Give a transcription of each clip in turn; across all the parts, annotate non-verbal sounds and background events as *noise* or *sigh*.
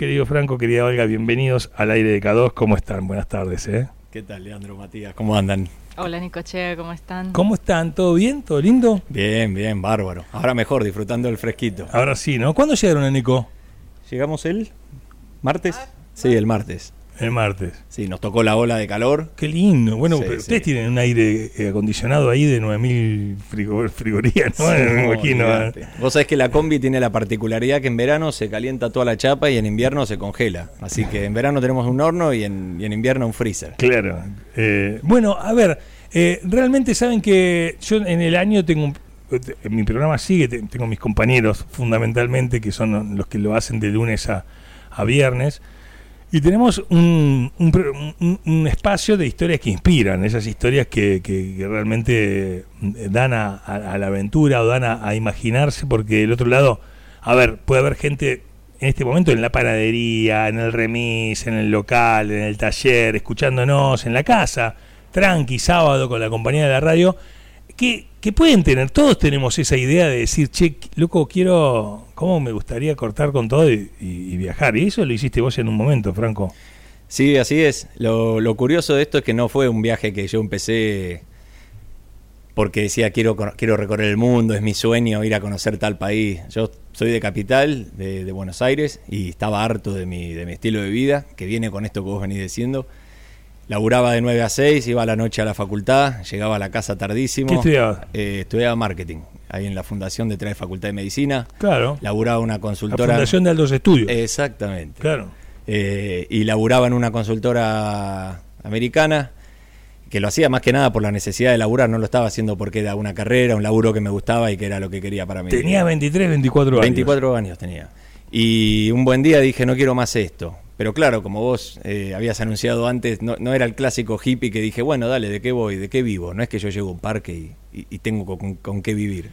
querido Franco, querida Olga, bienvenidos al aire de K2. ¿Cómo están? Buenas tardes, ¿eh? ¿Qué tal, Leandro, Matías? ¿Cómo andan? Hola, Nicochea, ¿cómo están? ¿Cómo están? ¿Todo bien? ¿Todo lindo? Bien, bien, bárbaro. Ahora mejor, disfrutando del fresquito. Ahora sí, ¿no? ¿Cuándo llegaron a Nico? ¿Llegamos el martes? Sí, el martes. El martes. Sí, nos tocó la ola de calor. Qué lindo. Bueno, Sí, pero sí. ustedes tienen un aire acondicionado ahí de 9000 frigo- frigorías, ¿no? Sí, Me imagino. ¿eh? olvidate. Vos sabés que la combi tiene la particularidad que en verano se calienta toda la chapa y en invierno se congela. Así que en verano tenemos un horno y en, y en invierno un freezer. Claro. Eh, bueno, a ver, eh, realmente saben que yo en el año tengo un- en mi programa sigue, te- tengo mis compañeros fundamentalmente que son los que lo hacen de lunes a, a viernes. Y tenemos un, un espacio de historias que inspiran, esas historias que, que- realmente eh, dan a, a- a la aventura o dan a, a imaginarse, porque del otro lado, a ver, puede haber gente en este momento en la panadería, en el remis, en el local, en el taller, escuchándonos en la casa, tranqui, sábado con la compañía de la radio, que, que pueden tener, todos tenemos esa idea de decir, che, loco, quiero, ¿cómo me gustaría cortar con todo y, viajar? Y eso lo hiciste vos en un momento, Franco. Sí, así es. Lo, lo curioso de esto es que no fue un viaje que yo empecé porque decía quiero, quiero recorrer el mundo, es mi sueño ir a conocer tal país. Yo soy de capital, de, de Buenos Aires, y estaba harto de mi, de mi estilo de vida, que viene con esto que vos venís diciendo. Laburaba de 9 a 6, iba a la noche a la facultad, llegaba a la casa tardísimo. ¿Qué estudiabas? Eh, estudiaba marketing, ahí en la fundación detrás de Facultad de Medicina. Claro. Laburaba una La consultora. Fundación de Altos Estudios. Exactamente. claro. Eh, y laburaba en una consultora americana, que lo hacía más que nada por la necesidad de laburar, no lo estaba haciendo porque era una carrera, un laburo que me gustaba y que era lo que quería para mí. Tenía 23, 24 años. 24 años tenía. Y un buen día dije, no quiero más esto. Pero claro, como vos eh, habías anunciado antes, no, no era el clásico hippie que dije, bueno, dale, ¿de qué voy? ¿De qué vivo? No es que yo llego a un parque y, tengo con qué vivir.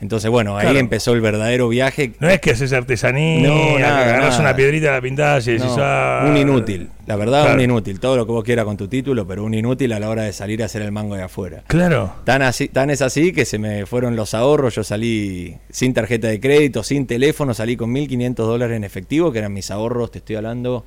Entonces, bueno, ahí Claro. empezó el verdadero viaje. No es que haces artesanía, No, que nada, agarrás nada. una piedrita, la pintás y decís, No, ah, un inútil, la verdad, Claro. un inútil. Todo lo que vos quieras con tu título, pero un inútil a la hora de salir a hacer el mango de afuera. Claro. Tan, así, tan es así que se me fueron los ahorros. Yo salí sin tarjeta de crédito, sin teléfono, salí con 1.500 dólares en efectivo, que eran mis ahorros, te estoy hablando,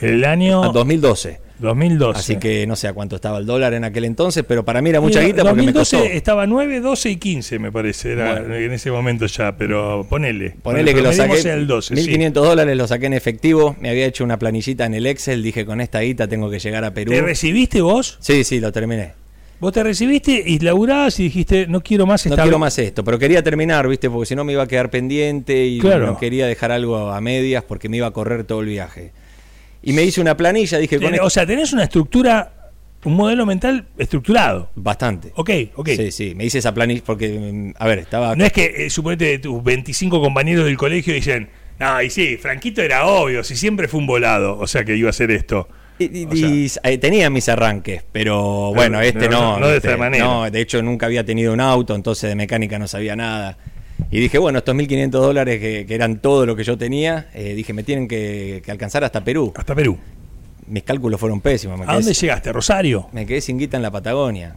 El año a 2012. 2012. Así que no sé a cuánto estaba el dólar en aquel entonces, pero para mí era mucha Mira, guita porque me 2012 costó. estaba 9, 12 y 15, me parece, era Bueno. en ese momento ya, pero ponele. Ponele que lo saqué. el 12, sí. 1.500 dólares lo saqué en efectivo. Me había hecho una planillita en el Excel. Dije, con esta guita tengo que llegar a Perú. ¿Te recibiste vos? Sí, sí, lo terminé. Vos te recibiste y laburabas y dijiste, no quiero más No esta quiero más esto, pero quería terminar, ¿viste? Porque si no me iba a quedar pendiente y Claro. no quería dejar algo a medias porque me iba a correr todo el viaje. Y me hice una planilla, dije, con O sea, tenés una estructura, un modelo mental estructurado. bastante. Ok, ok. Sí, sí, me hice esa planilla porque, mm, a ver, estaba... No es que, eh, suponete, tus 25 compañeros del colegio dicen, no, y sí, Franquito era obvio, si siempre fue un volado, o sea que iba a hacer esto. Y, y- sea- y, eh, tenía mis arranques, pero bueno, Pero este no, no. no de esta manera. No, de hecho nunca había tenido un auto, entonces de mecánica no sabía nada. Y dije, bueno, estos 1.500 dólares que, que eran todo lo que yo tenía, eh, dije, me tienen que, que alcanzar hasta Perú. Hasta Perú. Mis cálculos fueron pésimos. Me ¿A quedé dónde llegaste? ¿Rosario? Me quedé sin guita en la Patagonia.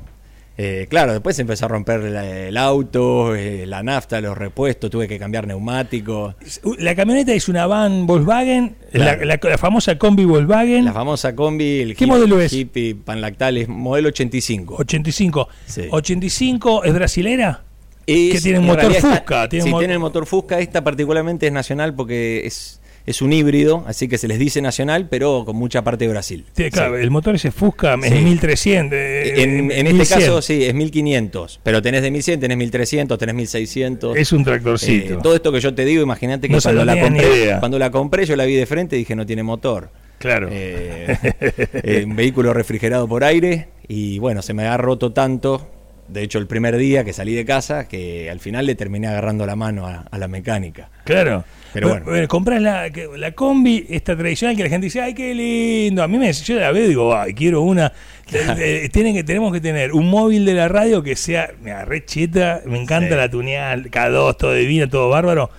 Eh, claro, después se empezó a romper el auto, eh, la nafta, los repuestos, tuve que cambiar neumáticos. La camioneta es una van Volkswagen, Claro. la, la- la famosa combi Volkswagen, La famosa combi, el ¿Qué Jeep- modelo es? Jeep Pan Lactales, modelo 85. 85. Sí. 85 es brasilera. Es- que tiene en motor Fusca, tiene sí, mo- tiene el motor Fusca. Esta particularmente es nacional porque es, es un híbrido, así que se les dice nacional, pero con mucha parte de Brasil. Tiene- claro, Sí. El motor ese Fusca es Sí. 1300. eh, En, en este 1100. caso sí, es 1500, pero tenés de 1100, tenés 1300, tenés 1600. Es un tractorcito. Eh, todo esto que yo te digo, imagínate que No cuando, la compré, cuando la compré, yo la vi de frente y dije no tiene motor. claro. Eh, *laughs* un vehículo refrigerado por aire y bueno, se me ha roto tanto. De hecho, el primer día que salí de casa, que al final le terminé agarrando la mano a, a la mecánica. Claro. Pero bueno. eh, compras la, la combi, esta tradicional que la gente dice, ay, qué lindo. A mí me yo la veo y digo, ay, quiero una. *laughs* Tienen que, tenemos que tener un móvil de la radio que sea, mira, re cheta, me encanta Sí. la tuneada, K2, todo divino, todo bárbaro.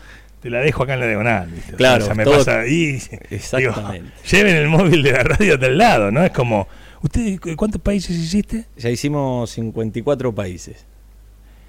Te la dejo acá en la diagonal. ¿viste? Claro, O sea, me todo- pasa ahí. *laughs* Exactamente. digo, lleven el móvil de la radio hasta el lado, ¿no? Es como, ¿ustedes cu- cuántos países hiciste? Ya hicimos 54 países.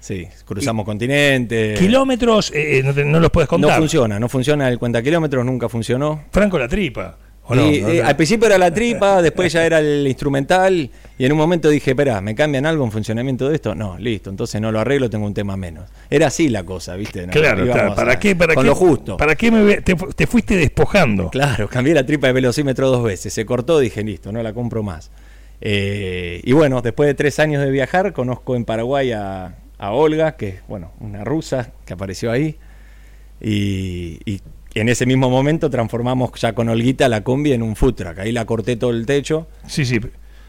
Sí, cruzamos continentes. Kilómetros, eh, eh, no, te- no los puedes No contar. funciona, no funciona el cuenta kilómetros, nunca funcionó. Franco la tripa. ¿o no? Y, No, eh, no. al principio era la tripa, *laughs* después ya era el instrumental y en un momento dije, espera, ¿me cambian algo en funcionamiento de esto? No, listo, entonces no lo arreglo, tengo un tema menos. Era así la cosa, ¿viste? No, Claro, claro. ¿Para a- qué? ¿Para con qué? lo justo. ¿Para qué me te, te fuiste despojando? Claro, *laughs* cambié la tripa de velocímetro dos veces, se cortó, dije, listo, no la compro más. Eh, y bueno, después de tres años de viajar, conozco en Paraguay a, a Olga, que es, bueno, una rusa que apareció ahí. Y, y en ese mismo momento transformamos ya con Olguita la combi en un food truck. Ahí la corté todo el techo. Sí, sí.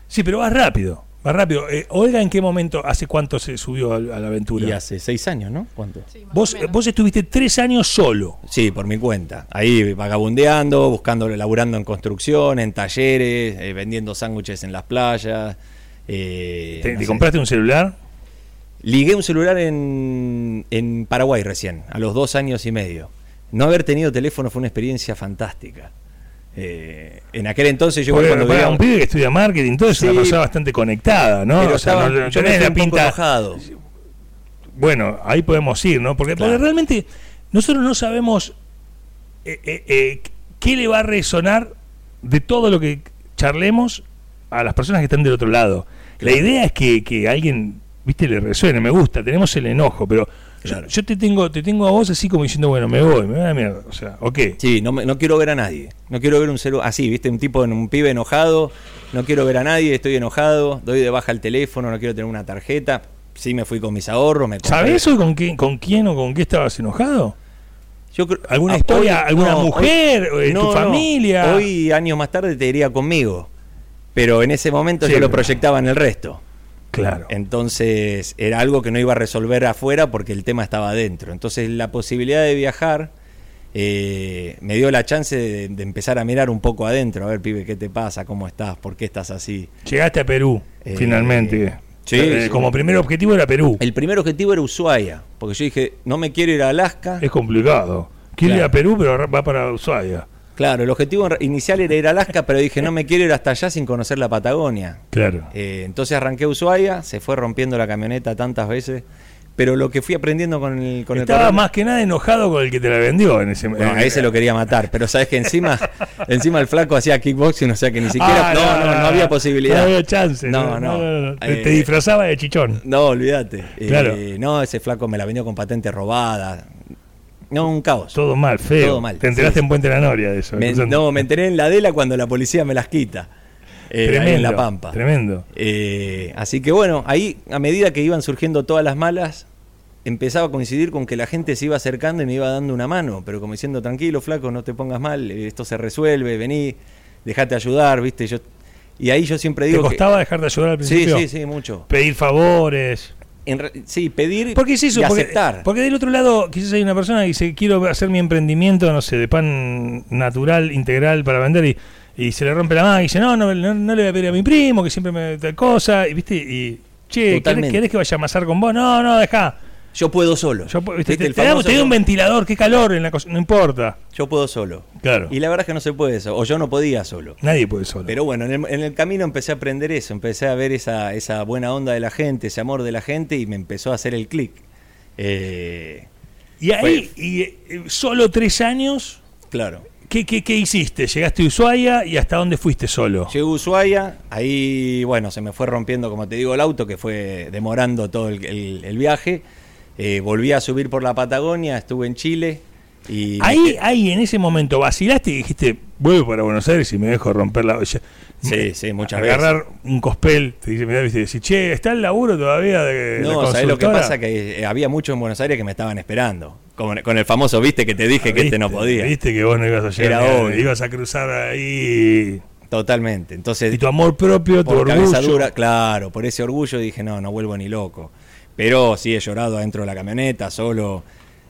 Sí, pero vas rápido. Vas rápido. Eh, Olga, ¿en qué momento, hace cuánto se subió a, a la aventura? Y hace seis años, ¿no? ¿Cuánto? Sí, más Vos, vos estuviste tres años solo. Sí, por mi cuenta. Ahí vagabundeando, buscando, laburando en construcción, en talleres, eh, vendiendo sándwiches en las playas. eh, ¿Te, no te compraste un celular? Ligué un celular en, en Paraguay recién, a los dos años y medio. No haber tenido teléfono fue una experiencia fantástica. Eh, en aquel entonces yo cuando un pibe que estudia marketing, todo es Sí. una persona bastante conectada, ¿no? pero O sea, estaba- no- no tenés la pinta- enojado. Bueno, ahí podemos ir, ¿no? Porque, porque realmente nosotros no sabemos eh, eh, qué le va a resonar de todo lo que charlemos a las personas que están del otro lado. La idea es que, que alguien, viste, le resuene, me gusta, tenemos el enojo, pero Claro. yo, te tengo te tengo a vos así como diciendo, bueno, me voy, me voy a la mierda. O sea, ok. Sí, no, me- no quiero ver a nadie. No quiero ver un celular así, ¿viste? Un tipo, un pibe enojado. No quiero ver a nadie, estoy enojado. Doy de baja el teléfono, no quiero tener una tarjeta. Sí, me fui con mis ahorros. Me ¿Sabés hoy con, qué, con quién o con qué estabas enojado? Yo creo- ¿Alguna ah, historia, hoy- alguna no, mujer, hoy- eh, tu familia? Hoy, años más tarde, te diría conmigo. Pero en ese momento Sí, yo lo proyectaba en el resto. Claro. Entonces era algo que no iba a resolver afuera porque el tema estaba adentro. Entonces la posibilidad de viajar eh, me dio la chance de, de empezar a mirar un poco adentro. A ver, pibe, ¿qué te pasa? ¿Cómo estás? ¿Por qué estás así? Llegaste a Perú, Eh, finalmente. sí, Eh, sí. Como primer objetivo era Perú. El primer objetivo era Ushuaia. Porque yo dije, no me quiero ir a Alaska. Es complicado. Quiero ir Claro. a Perú, pero va para Ushuaia. Claro, el objetivo inicial era ir a Alaska, pero dije, no me quiero ir hasta allá sin conocer la Patagonia. Claro. Eh, entonces arranqué Ushuaia, se fue rompiendo la camioneta tantas veces, pero lo que fui aprendiendo con el, con Estaba más que nada enojado con el que te la vendió en ese No, momento. a ese lo quería matar, pero sabes que encima, *laughs* encima el flaco hacía kickboxing, o sea que ni siquiera, Ah, no, no, no, había posibilidad. No había chance. No, no. Te- Eh, te disfrazaba de chichón. No, olvídate. Eh, Claro. no, ese flaco me la vendió con patente robada. No, un caos. Todo mal, feo. Todo mal, Te enteraste sí, en Puente de la Noria de eso. Me- no, me enteré en la Dela cuando la policía me las quita. eh, tremendo. en La Pampa. Tremendo. Eh, así que bueno, ahí a medida que iban surgiendo todas las malas, empezaba a coincidir con que la gente se iba acercando y me iba dando una mano, pero como diciendo, tranquilo, flaco, no te pongas mal, eh, esto se resuelve, vení, dejate ayudar, viste, yo y ahí yo siempre ¿Te digo costaba dejar de ayudar al que sí, principio? sí, sí, mucho. Pedir favores. En sí, pedir Porque es eso, y porque, aceptar. porque del otro lado quizás hay una persona que dice, quiero hacer mi emprendimiento, no sé, de pan natural, integral para vender y, y se le rompe la mano y dice, no, no, no, no le voy a pedir a mi primo, que siempre me tal cosa, y viste, y che, ¿querés, querés que vaya a amasar con vos? No, no, dejá. Yo puedo solo. Te, te da- famoso te da un ventilador, qué calor en la cosa, no importa. yo puedo solo. Claro. Y la verdad es que no se puede eso, o yo no podía solo. Nadie puede solo. Pero bueno, en el, en el camino empecé a aprender eso, empecé a ver esa, esa buena onda de la gente, ese amor de la gente y me empezó a hacer el clic. Eh, y ahí, y, eh, solo tres años, claro. ¿qué, qué, qué hiciste? Llegaste a Ushuaia y hasta dónde fuiste solo. Llegué a Ushuaia, ahí, bueno, se me fue rompiendo, como te digo, el auto, que fue demorando todo el, el- el viaje. Eh, volví a subir por la Patagonia, estuve en Chile y... Ahí, ahí en ese momento vacilaste y dijiste, vuelvo para Buenos Aires y me dejo romper la olla. Sí, sí, muchas Agarrar un cospel, te dice, mirá, viste, decir, che, ¿está el laburo todavía de la No, ¿sabés lo que consultora?" pasa? Que eh, había muchos en Buenos Aires que me estaban esperando. Con, con el famoso, viste, que te dije que este no Viste, podía. Viste que vos no ibas a llegar, Era obvio. ibas a cruzar ahí. Totalmente. Entonces, Y tu amor propio, tu orgullo. dura, claro, por ese orgullo dije, no, no vuelvo ni loco. Pero sí he llorado adentro de la camioneta, solo,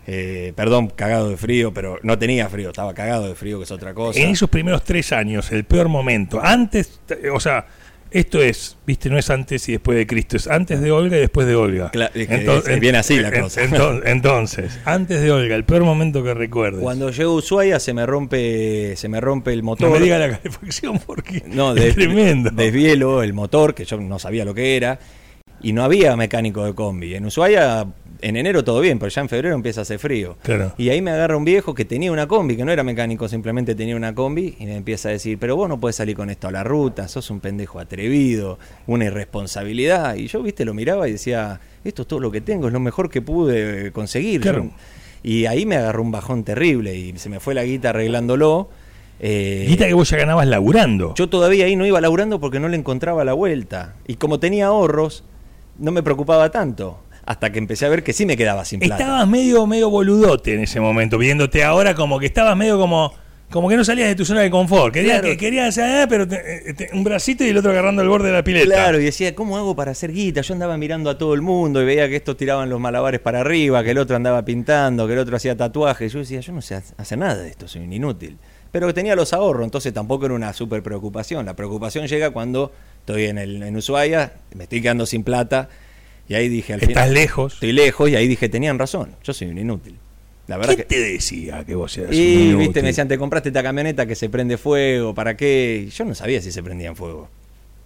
eh, perdón, cagado de frío, pero no tenía frío, estaba cagado de frío, que es otra cosa. En esos primeros tres años, el peor momento, antes, o sea, esto es, viste, no es antes y después de Cristo, es antes de Olga y después de Olga. Cla- es que es bien así la cosa. ento- *laughs* entonces, antes de Olga, el peor momento que recuerdes. Cuando llego a Ushuaia se me rompe, se me rompe el motor. no me diga la *laughs* calefacción porque No, es des- tremendo. desvielo el motor, que yo no sabía lo que era. Y no había mecánico de combi. En Ushuaia, en enero todo bien, pero ya en febrero empieza a hacer frío. Claro. Y ahí me agarra un viejo que tenía una combi, que no era mecánico, simplemente tenía una combi, y me empieza a decir, pero vos no podés salir con esto a la ruta, sos un pendejo atrevido, una irresponsabilidad. Y yo, viste, lo miraba y decía, esto es todo lo que tengo, es lo mejor que pude conseguir. Claro. Y ahí me agarró un bajón terrible y se me fue la guita arreglándolo. Eh, Guita que vos ya ganabas laburando. yo todavía ahí no iba laburando porque no le encontraba la vuelta. Y como tenía ahorros, no me preocupaba tanto. Hasta que empecé a ver que sí me quedaba sin plata. Estabas medio, medio boludote en ese momento, viéndote ahora como que estabas medio como, como que no salías de tu zona de confort. Querías, Claro. que, querías hacer, eh, pero te- eh, te- un bracito y el otro agarrando el borde de la pileta. Claro, y decía, ¿cómo hago para hacer guita? Yo andaba mirando a todo el mundo y veía que estos tiraban los malabares para arriba, que el otro andaba pintando, que el otro hacía tatuajes. Yo decía, yo no sé hacer nada de esto, soy un inútil. Pero tenía los ahorros, entonces tampoco era una super preocupación. La preocupación llega cuando estoy en, el, en Ushuaia, me estoy quedando sin plata, y ahí dije, al Estás final, lejos. estoy lejos, y ahí dije, tenían razón, yo soy un inútil. La verdad ¿Qué que... te decía que vos eras un Y inútil? viste, me decían, te compraste esta camioneta que se prende fuego, ¿para qué? Y Yo no sabía si se prendía en fuego.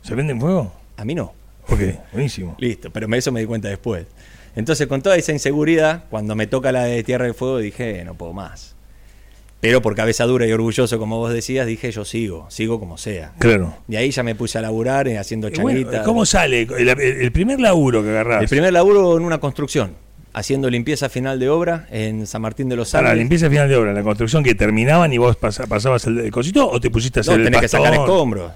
¿Se prende en fuego? A mí no. Ok, buenísimo. *laughs* Listo, pero eso me di cuenta después. Entonces, con toda esa inseguridad, cuando me toca la de Tierra del Fuego, dije, no puedo más. Pero por cabeza dura y orgulloso, como vos decías, dije, yo sigo, sigo como sea. Claro. De ahí ya me puse a laburar eh, haciendo bueno, changuitas. ¿Cómo sale? El, primer laburo que agarrás. El primer laburo en una construcción, haciendo limpieza final de obra en San Martín de los Para la Andes. limpieza final de obra, la construcción que terminaban y vos pasa- pasabas el, cosito o te pusiste a hacer No, el tenés que sacar pastón? escombros.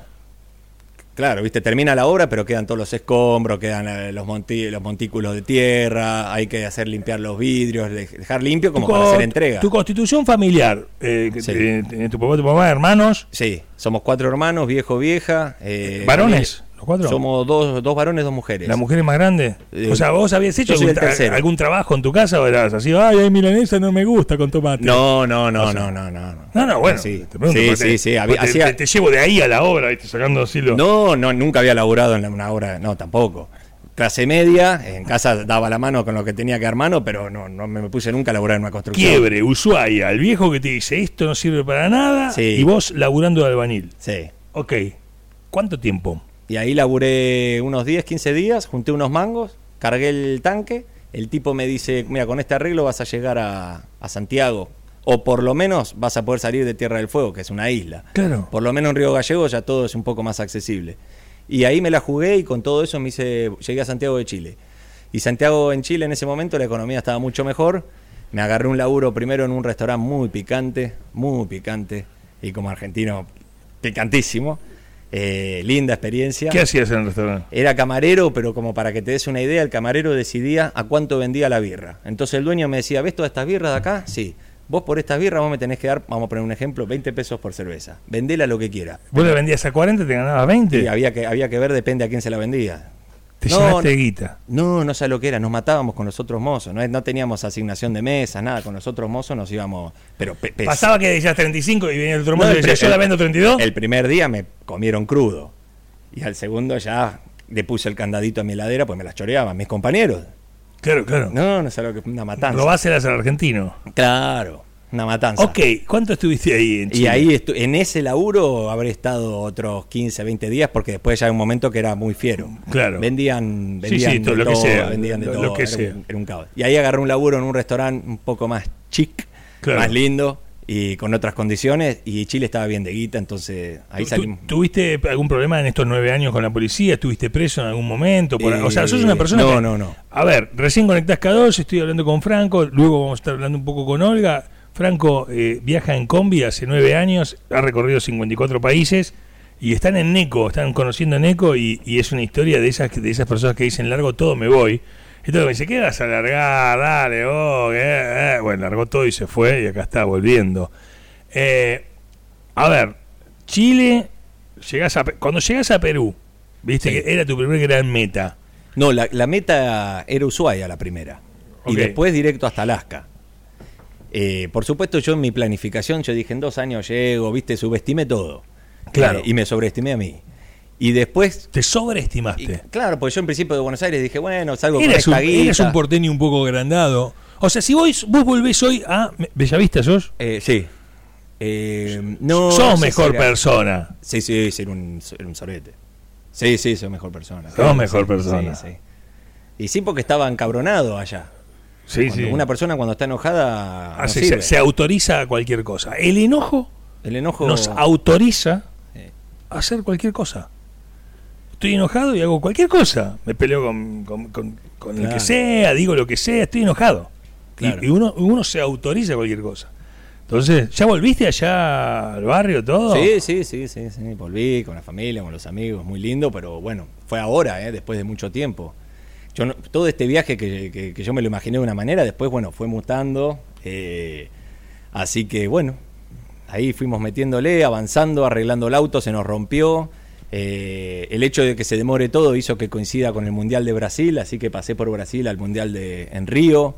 Claro, viste, termina la obra, pero quedan todos los escombros, quedan eh, los, monti- los montículos de tierra, hay que hacer limpiar los vidrios, de- dejar limpio como Tu para hacer entrega. Tu constitución familiar, eh, Sí. tu papá, tu mamá, hermanos, Sí, somos cuatro hermanos, viejo, vieja. eh, ¿Varones? Familia- ¿Los cuatro? Somos dos, dos varones, dos mujeres. la mujer es más grande. Eh, o sea, ¿vos habías hecho algún, tra- trabajo en tu casa o eras así, ay, ay, milanesa no me gusta con tomate? No, no, no, O sea, no, no, no. No, no, bueno, Sí, te pregunto, sí, sí, te- sí, había- porque te, hacía- te- te llevo de ahí a la obra, ¿viste? sacando así los... No, no, nunca había laburado en una obra, no, tampoco. Clase media, en casa daba la mano con lo que tenía que dar mano, pero no, no me puse nunca a laburar en una construcción. Quiebre, Ushuaia, el viejo que te dice, esto no sirve para nada, Sí. y vos laburando de albañil. Sí. Ok, ¿cuánto tiempo? Y ahí laburé unos 10, 15 días, junté unos mangos, cargué el tanque, el tipo me dice, mira, con este arreglo vas a llegar a, a Santiago, o por lo menos vas a poder salir de Tierra del Fuego, que es una isla. Claro. Por lo menos en Río Gallego ya todo es un poco más accesible. Y ahí me la jugué y con todo eso me hice, llegué a Santiago de Chile. Y Santiago en Chile en ese momento la economía estaba mucho mejor. Me agarré un laburo primero en un restaurante muy picante, muy picante, y como argentino, picantísimo. Eh, linda experiencia. ¿Qué hacías en el restaurante? Era camarero, pero como para que te des una idea, el camarero decidía a cuánto vendía la birra. Entonces el dueño me decía, ¿ves todas estas birras de acá? Sí. Vos por estas birras vos me tenés que dar, vamos a poner un ejemplo, 20 pesos por cerveza. Vendela lo que quiera. Vos le vendías a 40, te ganabas 20. Y había que, había que ver, depende a quién se la vendía. Te No, llenaste no. guita. No, no sé lo que era, nos matábamos con los otros mozos, no, no teníamos asignación de mesa, nada, con los otros mozos nos íbamos, pero pe- pe- Pasaba que decías 35 y venía el otro mozo y decía, yo la vendo 32. El primer día me comieron crudo. Y al segundo ya le puse el candadito a mi heladera, pues me las choreaban mis compañeros. Claro, claro. No, no sé lo que una matanza. Robáselas al argentino. Claro, una matanza. Ok, ¿cuánto estuviste ahí en Y Chile? ahí estu- en ese laburo habré estado otros 15, 20 días porque después ya hay un momento que era muy fiero. Claro. Vendían, Sí, vendían sí, de todo lo que todo, sea, vendían de lo- todo, lo que era, sea. Un, era un caos. Y ahí agarré un laburo en un restaurante un poco más chic, Claro. más lindo y con otras condiciones y Chile estaba bien de guita, entonces ahí ¿Tú- salimos. ¿Tuviste algún problema en estos nueve años con la policía? ¿Estuviste preso en algún momento? Por- Eh, o sea, sos una persona no, que- no, no. A ver, recién conectás K2, estoy hablando con Franco, luego vamos a estar hablando un poco con Olga. Franco eh, viaja en combi hace nueve años, ha recorrido 54 países y están en Neco, están conociendo Neco y, y es una historia de esas, de esas personas que dicen largo todo, me voy. Entonces me dice, ¿qué vas a largar? Dale, vos, eh, eh". Bueno, largó todo y se fue y acá está volviendo. Eh, a ver, Chile, llegás a, cuando llegas a Perú, viste Sí. que era tu primer gran meta. No, la, la meta era Ushuaia la primera. Y después directo hasta Alaska. Eh, por supuesto, yo en mi planificación, yo dije en dos años llego, viste, subestimé todo. Claro. Eh, y me sobreestimé a mí. Y después, Te y- sobreestimaste. claro, pues yo en principio de Buenos Aires dije, bueno, salgo con Eres un, esta guita. eres un porteño un poco agrandado. O sea, si vos, vos volvés hoy a Bellavista, sos, Eh, sí. Eh, no, sos mejor persona. Sí, sí, ser un, ser un sorbete. Sí, sí, soy mejor persona. Sos mejor sí, persona. Sí, sí. Y sí porque estaba encabronado allá. Sí, Cuando sí. Una persona cuando está enojada no se, autoriza a cualquier cosa. El enojo El enojo nos autoriza a hacer cualquier cosa. Estoy enojado y hago cualquier cosa. Me peleo con, con- con- con el que sea, digo lo que sea, estoy enojado. Y, uno, uno se autoriza a cualquier cosa. Entonces, ¿ya volviste allá al barrio todo? Sí, sí, sí, sí, sí. Volví con la familia, con los amigos, muy lindo, pero bueno, fue ahora, ¿eh? después de mucho tiempo. Yo no- todo este viaje que, que- que yo me lo imaginé de una manera, después, bueno, fue mutando. eh, así que, bueno, ahí fuimos metiéndole, avanzando, arreglando el auto, se nos rompió. eh, el hecho de que se demore todo hizo que coincida con el Mundial de Brasil, así que pasé por Brasil al Mundial de en Río.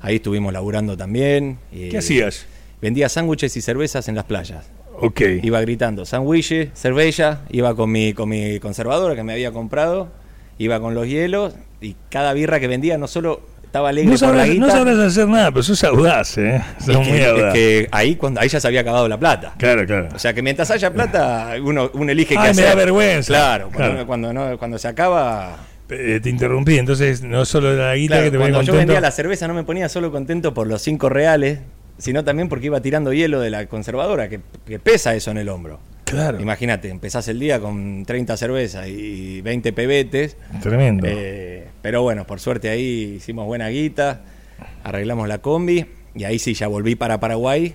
Ahí estuvimos laburando también. eh, ¿Qué hacías? Vendía sándwiches y cervezas en las playas. Ok. Iba gritando sándwiches, cerveza, iba con mi, con mi conservadora que me había comprado, iba con los hielos y cada birra que vendía no solo estaba alegre No por la sabrás, guita, no sabrás hacer nada, pero sos audaz, ¿eh? es Sos muy que, es audaz. que ahí, cuando, ahí ya se había acabado la plata. Claro, claro. O sea que mientras haya plata, uno, uno elige qué Ay, me hacer. da vergüenza. Claro, cuando, Claro. Cuando, no- cuando se acaba... Eh, te interrumpí, entonces no solo la guita Claro, que te ponía cuando yo contento. vendía la cerveza no me ponía solo contento por los cinco reales, sino también porque iba tirando hielo de la conservadora, que, que pesa eso en el hombro. Claro, Imagínate, empezás el día con 30 cervezas y 20 pebetes. tremendo. eh, pero bueno, por suerte ahí hicimos buena guita, arreglamos la combi y ahí sí ya volví para Paraguay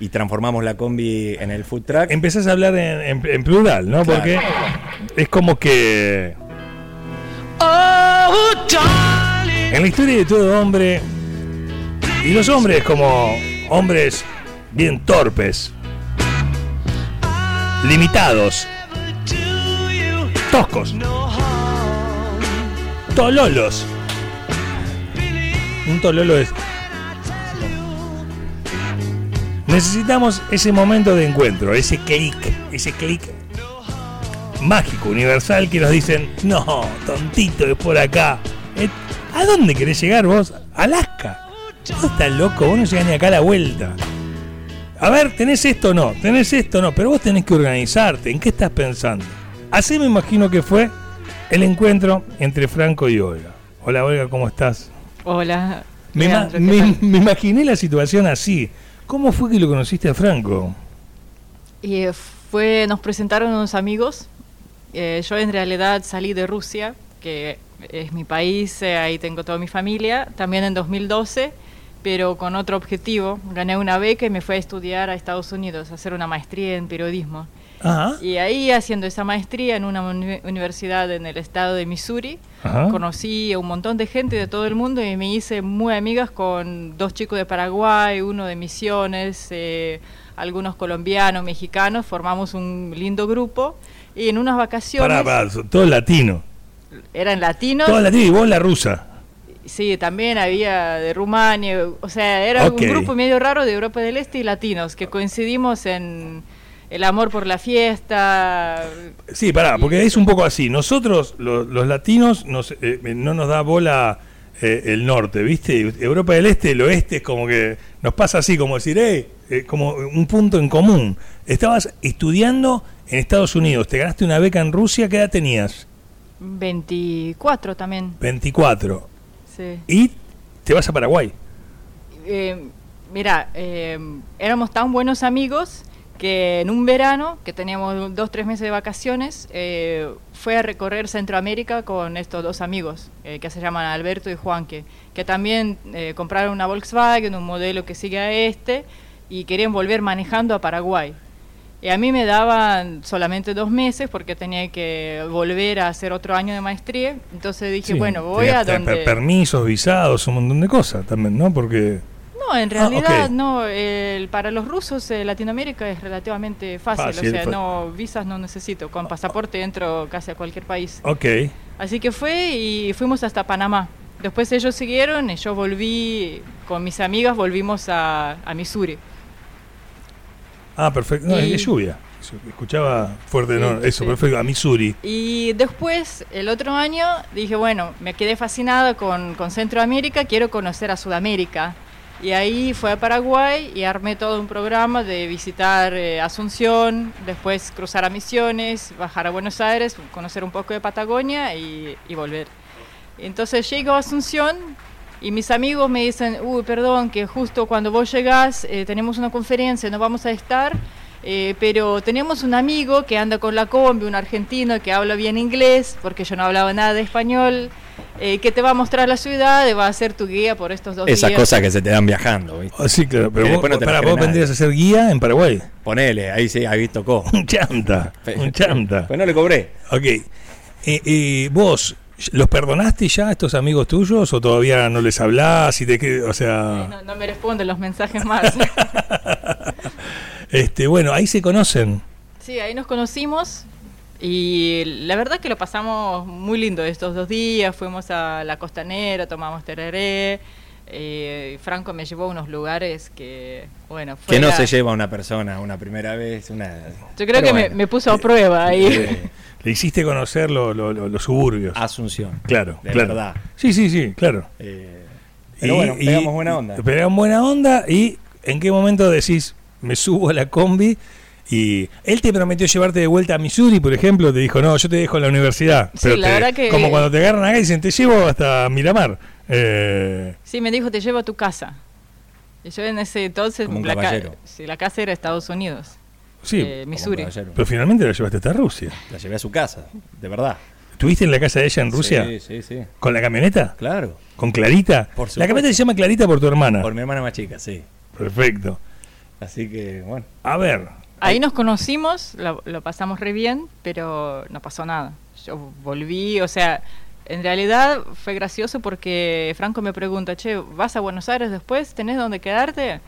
y transformamos la combi en el food truck. Empezás a hablar en, en- en plural, ¿no? Claro. Porque es como que en la historia de todo hombre, y los hombres como hombres bien torpes, limitados, toscos, tololos. Un tololo es... Necesitamos ese momento de encuentro, ese clic, ese clic mágico, universal, que nos dicen, no, tontito, es por acá. Eh, ¿A dónde querés llegar vos? Alaska. Estás loco, vos no llegás ni acá a la vuelta. A ver, tenés esto o no, tenés esto o no, pero vos tenés que organizarte. ¿En qué estás pensando? Así me imagino que fue el encuentro entre Franco y Olga. Hola Olga, ¿cómo estás? Hola. Me, imaginé la situación así. ¿Cómo fue que lo conociste a Franco? Y eh, fue, nos presentaron unos amigos. Eh, yo en realidad salí de Rusia, que es mi país, eh, ahí tengo toda mi familia, también en 2012, pero con otro objetivo. Gané una beca y me fui a estudiar a Estados Unidos, a hacer una maestría en periodismo. Ajá. Y ahí haciendo esa maestría en una uni- universidad en el estado de Missouri, Ajá. conocí a un montón de gente de todo el mundo y me hice muy amigas con dos chicos de Paraguay, uno de Misiones, eh, algunos colombianos, mexicanos, formamos un lindo grupo y en unas vacaciones pará, son todos latinos. eran latinos, Todos latinos y vos la rusa. Sí, también había de Rumania, o sea, era un grupo medio raro de Europa del Este y latinos que coincidimos en el amor por la fiesta, Sí, pará, porque es un poco así. Nosotros, lo- los latinos, nos, eh, no nos da bola eh, el norte, ¿viste? Europa del Este, el oeste, es como que nos pasa así, como decir, eh, eh, como un punto en común. Estabas estudiando en Estados Unidos, te ganaste una beca en Rusia, ¿qué edad tenías? 24 también, 24. Sí. Y te vas a Paraguay. Eh, mira, eh, éramos tan buenos amigos que en un verano, que teníamos dos, tres meses de vacaciones, eh, fue a recorrer Centroamérica con estos dos amigos, eh, que se llaman Alberto y Juanque, que también eh, compraron una Volkswagen, un modelo que sigue a este, y querían volver manejando a Paraguay. Y a mí me daban solamente dos meses porque tenía que volver a hacer otro año de maestría. Entonces dije, Sí, bueno, voy a donde... Permisos, visados, un montón de cosas también, ¿no? Porque... No, en Ah, realidad no. el- para los rusos eh, Latinoamérica es relativamente fácil, Fácil, o sea, no visas no necesito. Con pasaporte entro casi a cualquier país. Ok. Así que fue y fuimos hasta Panamá. Después ellos siguieron y yo volví con mis amigas, volvimos a, a Missouri. Ah, perfecto. No, Y- es lluvia. Escuchaba fuerte, Sí, no, eso, sí. perfecto. A Missouri. Y después, el otro año, dije, bueno, me quedé fascinada con, con Centroamérica, quiero conocer a Sudamérica. Y ahí fue a Paraguay y armé todo un programa de visitar eh, Asunción, después cruzar a Misiones, bajar a Buenos Aires, conocer un poco de Patagonia y, y volver. Entonces llego a Asunción y mis amigos me dicen, uy, perdón, que justo cuando vos llegás eh, tenemos una conferencia, no vamos a estar, eh, pero tenemos un amigo que anda con la combi, un argentino que habla bien inglés, porque yo no hablaba nada de español, eh, que te va a mostrar la ciudad y va a ser tu guía por estos dos Esas días. cosas que se te dan viajando, ¿viste? Ah, sí, claro, pero vos, no para, vos vendrías a ser guía en Paraguay. Ponele, ahí sí, ahí tocó. *laughs* Un chanta, un chanta. Pues no le cobré. Ok. Eh, eh, vos, ¿los perdonaste ya a estos amigos tuyos o todavía no les hablás? Y te, que- o sea, No, no me responden los mensajes más. *laughs* este, bueno, ahí se conocen. Sí, ahí nos conocimos y la verdad que lo pasamos muy lindo estos dos días. Fuimos a la costanera, tomamos tereré. eh, Franco me llevó a unos lugares que, bueno, fue Que no se lleva una persona una primera vez. Una... Yo creo Pero que me, bueno. me puso a prueba ahí. *laughs* Le hiciste conocer lo- lo- lo- los suburbios. Asunción. claro, de claro. verdad. Sí, sí, sí, claro. Eh, pero bueno, pegamos buena onda. Pegamos buena onda y ¿en qué momento decís, me subo a la combi? Y él te prometió llevarte de vuelta a Missouri, por ejemplo, te dijo, no, yo te dejo en la universidad. Sí, Pero la te- verdad que- Como cuando te agarran acá y dicen, te llevo hasta Miramar. Eh, Sí, me dijo, te llevo a tu casa. Y yo en ese entonces, Como un la, ca- sí, la casa era Estados Unidos, sí, eh, Missouri. pero finalmente la llevaste hasta Rusia. La llevé a su casa, de verdad. ¿Estuviste en la casa de ella en Rusia? Sí, sí, sí. ¿Con la camioneta? Claro. ¿Con Clarita? Por la camioneta se llama Clarita por tu hermana. Por mi hermana más chica, sí. Perfecto. Así que, bueno. A ver, Ahí nos conocimos, lo, lo pasamos re bien, pero no pasó nada. Yo volví, o sea, en realidad fue gracioso porque Franco me pregunta, che, ¿vas a Buenos Aires después? ¿Tenés dónde quedarte?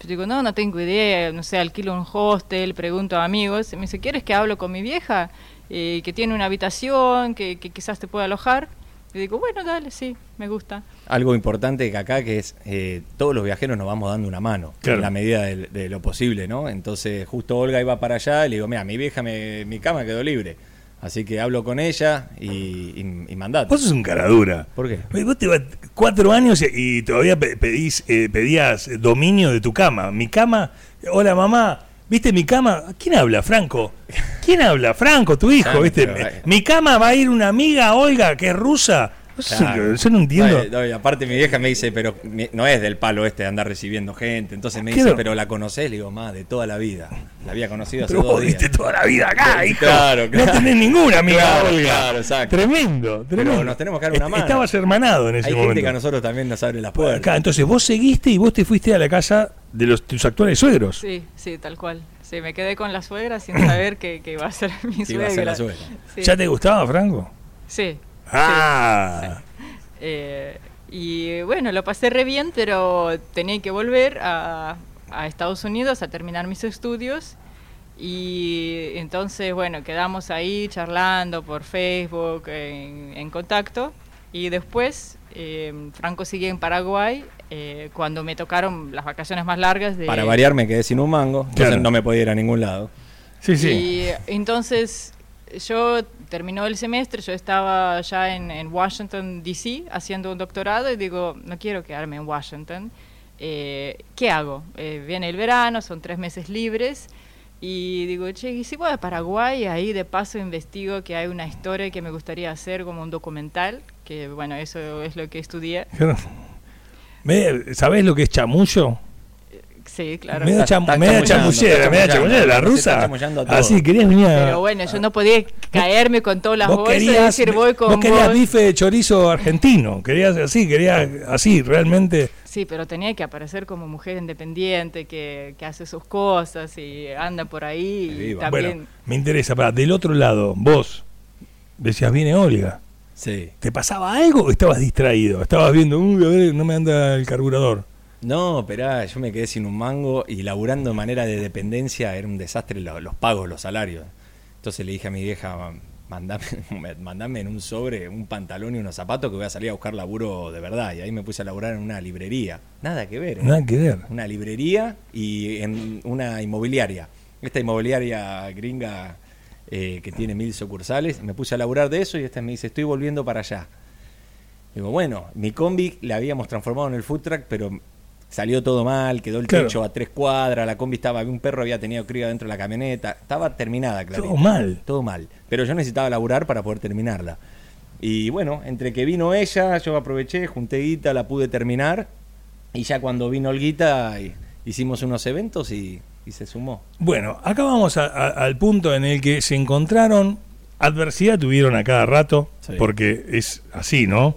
Yo digo, no, no tengo idea, no sé, alquilo un hostel, pregunto a amigos. Me dice, ¿quieres que hablo con mi vieja? Eh, que tiene una habitación, que, que quizás te pueda alojar. Y digo, bueno, dale, sí, me gusta. Algo importante que acá que es, eh, todos los viajeros nos vamos dando una mano, Claro. en la medida de, lo posible, ¿no? Entonces, justo Olga iba para allá y le digo, mira, mi vieja, me- mi cama quedó libre. Así que hablo con ella y, y, y mandate. vos sos un cara dura. ¿Por qué? Vos te vas cuatro años y- todavía pe- pedís, eh, pedías dominio de tu cama. Mi cama, hola mamá, ¿viste mi cama? ¿Quién habla, Franco? ¿Quién habla? Franco, tu hijo, ¿viste? pero, eh. Mi cama va a ir una amiga, Olga, que es rusa. Un- Claro. Yo no entiendo. No, y aparte mi vieja me dice, pero mi- no es del palo este de andar recibiendo gente. Entonces me Claro. dice, pero la conocés, le digo, más de toda la vida. La había conocido hace Pero dos vos días. viste toda la vida acá, hijo. Claro, No claro. tenés ninguna amiga, Claro, Olga. claro, exacto. Tremendo, tremendo. nos tenemos que dar una mano. Estabas hermanado en ese Hay momento. gente que a nosotros también nos abre las puertas. Acá, entonces vos seguiste y vos te fuiste a la casa de los tus actuales suegros. Sí, sí, tal cual. Sí, me quedé con la suegra sin saber que, que iba a ser mi suegra. iba a ser la suegra. Sí. ¿Ya te gustaba, Franco? Sí. Ah, Eh, y bueno, lo pasé re bien, pero tenía que volver a, a Estados Unidos a terminar mis estudios. Y entonces, bueno, quedamos ahí charlando por Facebook, en, en contacto. Y después, eh, Franco sigue en Paraguay. eh, cuando me tocaron las vacaciones más largas de... Para variar me quedé sin un mango, entonces Claro. no me podía ir a ningún lado. sí, sí. Y entonces yo terminó el semestre, yo estaba ya en, Washington, D.C., haciendo un doctorado y digo, no quiero quedarme en Washington. Eh, ¿Qué hago? Eh, viene el verano, son tres meses libres. Y digo, che, ¿y si voy a Paraguay? Ahí de paso investigo que hay una historia que me gustaría hacer como un documental, que bueno, eso es lo que estudié. ¿Sabés lo que es chamullo? Sí, claro. media Está- cham- chamullando, chamullera, chamullando, chamullera, la rusa. Así, querías venir a... Pero bueno, yo no podía caerme con todas las bolsas y querías, decir, voy con vos querías vos". bife de chorizo argentino, querías así, querías así, realmente. Sí, pero tenía que aparecer como mujer independiente, que, que hace sus cosas y anda por ahí. Y también, Bueno, me interesa, para del otro lado, vos decías, viene Olga. Sí. ¿Te pasaba algo o estabas distraído? Estabas viendo, uy, a ver, no me anda el carburador. No, esperá, yo me quedé sin un mango y laburando de manera de dependencia era un desastre lo- los, pagos, los salarios. Entonces le dije a mi vieja, mandame, *laughs* mandame en un sobre un pantalón y unos zapatos que voy a salir a buscar laburo de verdad. Y ahí me puse a laburar en una librería. Nada que ver. ¿eh? Nada que ver. Una librería y en una inmobiliaria. Esta inmobiliaria gringa eh, que tiene mil sucursales. Me puse a laburar de eso y esta me dice, estoy volviendo para allá. Digo, bueno, mi combi la habíamos transformado en el food truck, pero salió todo mal, quedó el Claro. techo a tres cuadras, la combi estaba, un perro había tenido cría dentro de la camioneta, estaba terminada, claro. Todo mal. Todo mal. Pero yo necesitaba laburar para poder terminarla. Y bueno, entre que vino ella, yo aproveché, junté guita, la pude terminar. Y ya cuando vino Olguita, hicimos unos eventos y, y se sumó. Bueno, acá vamos a- a- al punto en el que se encontraron, adversidad tuvieron a cada rato, Sí. porque es así, ¿no?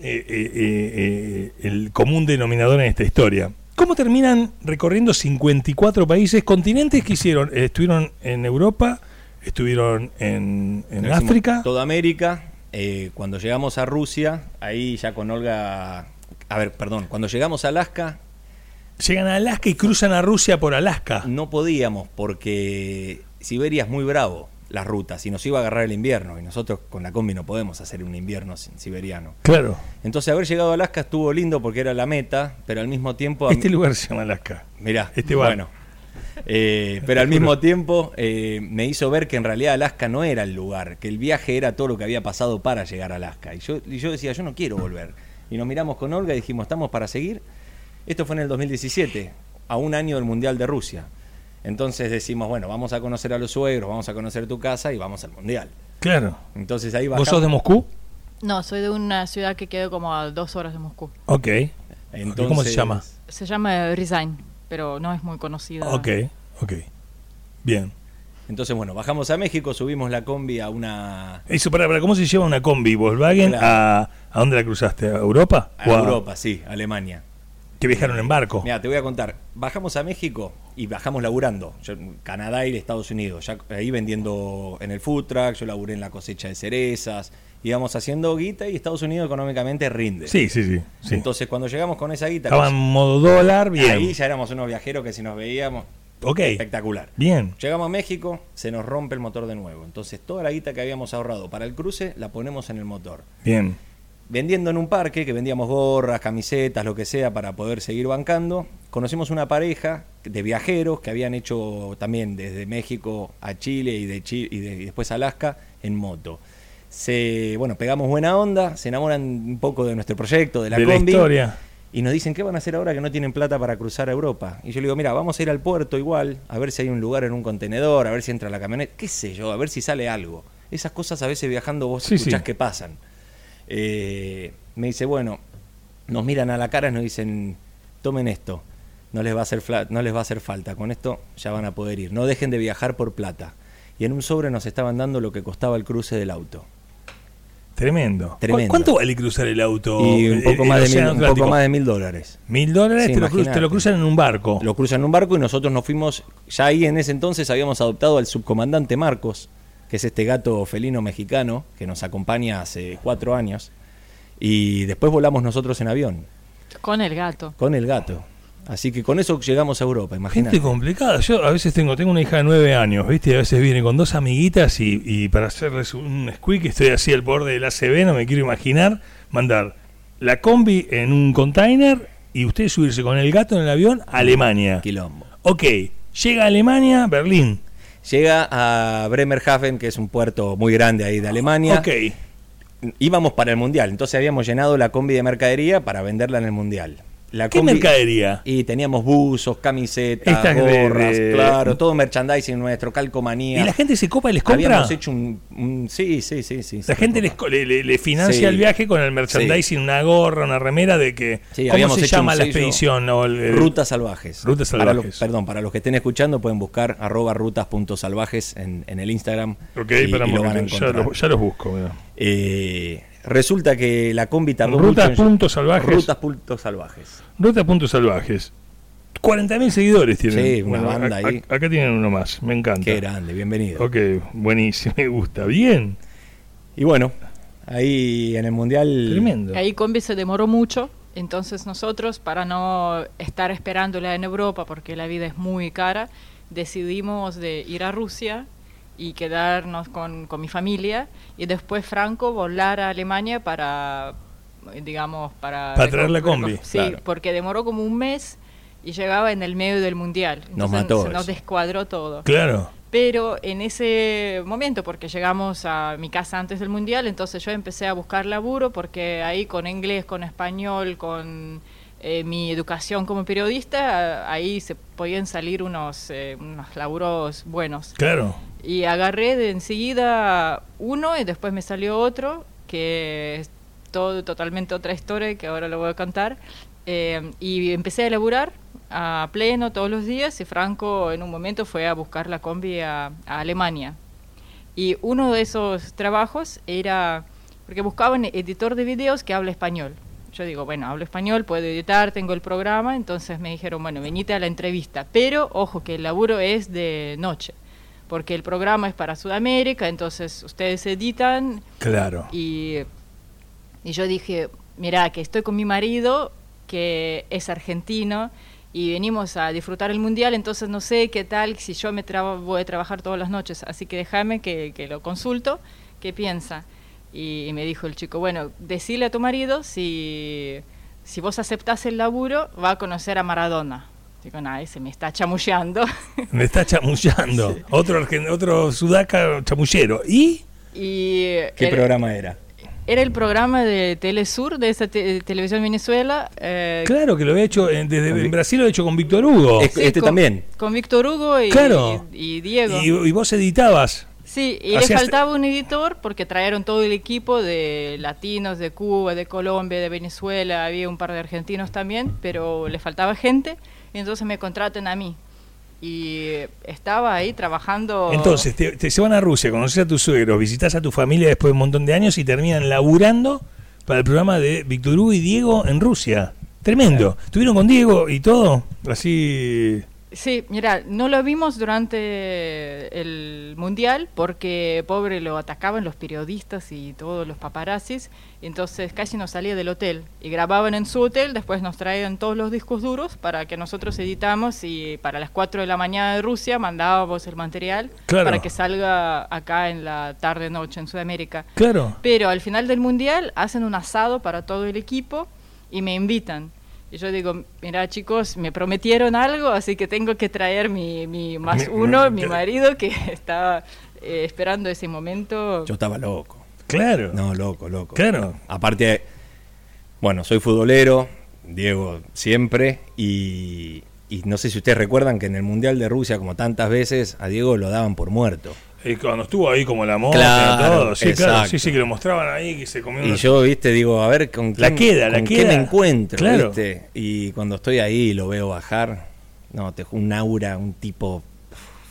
Eh, eh, eh, el común denominador en esta historia. ¿Cómo terminan recorriendo 54 países, continentes que hicieron? Estuvieron en Europa, estuvieron en, África. Toda América. Eh, cuando llegamos a Rusia, ahí ya con Olga. A ver, perdón. Cuando llegamos a Alaska, Llegan a Alaska y cruzan a Rusia por Alaska. no podíamos porque Siberia es muy bravo, las rutas, y nos iba a agarrar el invierno. Y nosotros con la combi no podemos hacer un invierno sin- siberiano. Claro. Entonces, haber llegado a Alaska estuvo lindo porque era la meta, pero al mismo tiempo. Este lugar se llama Alaska. Mirá, Este bar. bueno. Eh, pero al mismo tiempo eh, me hizo ver que en realidad Alaska no era el lugar, que el viaje era todo lo que había pasado para llegar a Alaska. Y yo, y yo decía, yo no quiero volver. Y nos miramos con Olga y dijimos, ¿estamos para seguir? Esto fue en el 2017, a un año del Mundial de Rusia. Entonces decimos, bueno, vamos a conocer a los suegros, vamos a conocer tu casa y vamos al Mundial. Claro. Entonces ahí ¿Vos sos de Moscú? No, soy de una ciudad que queda como a dos horas de Moscú. Ok. Entonces- ¿Cómo se llama? Se llama Rizain, pero no es muy conocida. Ok, ok. Bien. Entonces, bueno, bajamos a México, subimos la combi a una... Eso, para, para, ¿cómo se lleva una combi Volkswagen Claro. a, a dónde la cruzaste? ¿A Europa? A ¿O Europa, sí, Alemania. Que viajaron en barco. Mira, te voy a contar. Bajamos a México y bajamos laburando. Yo, Canadá y Estados Unidos. Ya ahí vendiendo en el food truck, yo laburé en la cosecha de cerezas. Íbamos haciendo guita y Estados Unidos económicamente rinde. Sí, sí, sí. sí. Entonces, cuando llegamos con esa guita, Estaba en modo dólar, bien. ahí ya éramos unos viajeros que si nos veíamos, ok, espectacular. bien. Llegamos a México, se nos rompe el motor de nuevo. Entonces, toda la guita que habíamos ahorrado para el cruce la ponemos en el motor. Bien. Vendiendo en un parque, que vendíamos gorras, camisetas, lo que sea, para poder seguir bancando, conocimos una pareja de viajeros que habían hecho también desde México a Chile y, de Chi- y, de- y después a Alaska en moto. Se, bueno, pegamos buena onda, se enamoran un poco de nuestro proyecto, de la de la combi, historia. y nos dicen, ¿qué van a hacer ahora que no tienen plata para cruzar a Europa? Y yo le digo, mira, vamos a ir al puerto igual, a ver si hay un lugar en un contenedor, a ver si entra la camioneta, qué sé yo, a ver si sale algo. Esas cosas a veces viajando vos Sí, escuchás sí. que pasan. Eh, me dice, bueno, nos miran a la cara y nos dicen, tomen esto, no les, va a hacer no les va a hacer falta, con esto ya van a poder ir, no dejen de viajar por plata. Y en un sobre nos estaban dando lo que costaba el cruce del auto. Tremendo. ¿Cu- Tremendo. ¿Cuánto vale cruzar el auto? y un el- poco, el más de, mil, Océano un poco Atlántico? más de mil dólares. Mil dólares Sí, te, lo cru- te lo cruzan en un barco. Lo cruzan en un barco y nosotros nos fuimos, ya ahí en ese entonces habíamos adoptado al subcomandante Marcos, que es este gato felino mexicano que nos acompaña hace cuatro años. Y después volamos nosotros en avión, Con el gato. con el gato. Así que con eso llegamos a Europa, imagínate. Gente complicada. Yo a veces tengo, tengo una hija de nueve años, ¿viste? Y a veces viene con dos amiguitas y, y para hacerles un squeak estoy así al borde del ACB, no me quiero imaginar, mandar la combi en un container y usted subirse con el gato en el avión a Alemania. Quilombo. Ok, llega a Alemania, Berlín. Llega a Bremerhaven, que es un puerto muy grande ahí de Alemania. Ok, Íbamos para el Mundial, entonces habíamos llenado la combi de mercadería para venderla en el Mundial. La ¿qué combi- mercadería? Y teníamos buzos, camisetas, Estas gorras, de- claro, todo merchandising nuestro, calcomanía. ¿Y la gente se copa y les compra? Habíamos hecho un, un- sí, sí, sí, sí. La gente les le, financia Sí. el viaje con el merchandising, una gorra, una remera de que... Sí, ¿Cómo habíamos se hecho llama la expedición? o el- el- Rutas salvajes. Rutas Para los- salvajes. perdón, para los que estén escuchando pueden buscar arroba rutas.salvajes en, en el Instagram. Ok, y- y lo van a ya, encontrar. lo- ya los busco. mira. Eh, resulta que la combi tardó Rutas mucho en- punto salvajes. Rutas punto salvajes. Ruta Puntos Salvajes. 40.000 seguidores tienen. Sí, una banda a- ahí. a- acá tienen uno más, me encanta. Qué grande, bienvenido. Ok, buenísimo, *laughs* me gusta. Bien, Y bueno, ahí en el Mundial... tremendo. Ahí Combi se demoró mucho, entonces nosotros, para no estar esperándola en Europa, porque la vida es muy cara, decidimos de ir a Rusia y quedarnos con, con mi familia y después Franco volar a Alemania para, digamos, para... Para traer la reco- combi, Sí, claro. porque demoró como un mes y llegaba en el medio del mundial. Nos mató se nos descuadró todo. Claro. Pero en ese momento, porque llegamos a mi casa antes del mundial, entonces yo empecé a buscar laburo porque ahí con inglés, con español, con eh, mi educación como periodista, ahí se podían salir unos, eh, unos laburos buenos. Claro. Y agarré de enseguida uno y después me salió otro que es todo totalmente otra historia que ahora lo voy a contar. Eh, y empecé a elaborar a pleno todos los días y Franco en un momento fue a buscar la combi a, Alemania. Y uno de esos trabajos era, porque buscaban editor de videos que habla español. Yo digo, bueno, hablo español, puedo editar, tengo el programa, entonces me dijeron, bueno, venite a la entrevista, pero ojo que el laburo es de noche, porque el programa es para Sudamérica, entonces ustedes editan. Claro. Y, y yo dije, mira, que estoy con mi marido, que es argentino, y venimos a disfrutar el mundial, entonces no sé qué tal si yo me voy a trabajar todas las noches, así que déjame que, que lo consulto, qué piensa. Y, me dijo el chico, bueno, decile a tu marido si, si vos aceptás el laburo, va a conocer a Maradona. Digo, nada, se me está chamullando. *laughs* Me está chamullando. Otro, argen- otro sudaca chamullero. ¿Y? y ¿Qué el- programa era? Era el programa de Telesur, de esa te- televisión Venezuela. eh, Claro que lo había hecho, en- desde en Brasil lo he hecho con Víctor Hugo. Es- Este también. Con Víctor Hugo y, Claro. y, y Diego. Y, y vos editabas. Sí, y le faltaba un editor porque trajeron todo el equipo de latinos, de Cuba, de Colombia, de Venezuela, había un par de argentinos también, pero le faltaba gente, y entonces me contratan a mí. Y estaba ahí trabajando... Entonces, te, te se van a Rusia, conoces a tus suegros, visitas a tu familia después de un montón de años y terminan laburando para el programa de Víctor Hugo y Diego en Rusia. Tremendo. ¿Estuvieron con Diego y todo? Así. Sí, mira, no lo vimos durante el mundial porque pobre lo atacaban los periodistas y todos los paparazzis, entonces casi no salía del hotel y grababan en su hotel, después nos traían todos los discos duros para que nosotros editamos y para las 4 de la mañana de Rusia mandábamos el material Claro. para que salga acá en la tarde noche en Sudamérica. Claro. Pero al final del mundial hacen un asado para todo el equipo y me invitan. Y yo digo, mira chicos, me prometieron algo, así que tengo que traer mi, mi más Mi- uno, mi- mi marido, que *laughs* estaba eh, esperando ese momento. Yo estaba loco. Claro. No, loco, loco. Claro. Aparte, bueno, soy futbolero, Diego siempre, y, y no sé si ustedes recuerdan que en el Mundial de Rusia, como tantas veces, a Diego lo daban por muerto. Y cuando estuvo ahí como la moda Claro, todo. Sí, claro. Sí, sí, que lo mostraban ahí, que se comió Y una- yo, viste, digo, a ver con La quién, queda, la con queda. qué me encuentro, Claro. ¿viste? Y cuando estoy ahí y lo veo bajar, no, te un aura, un tipo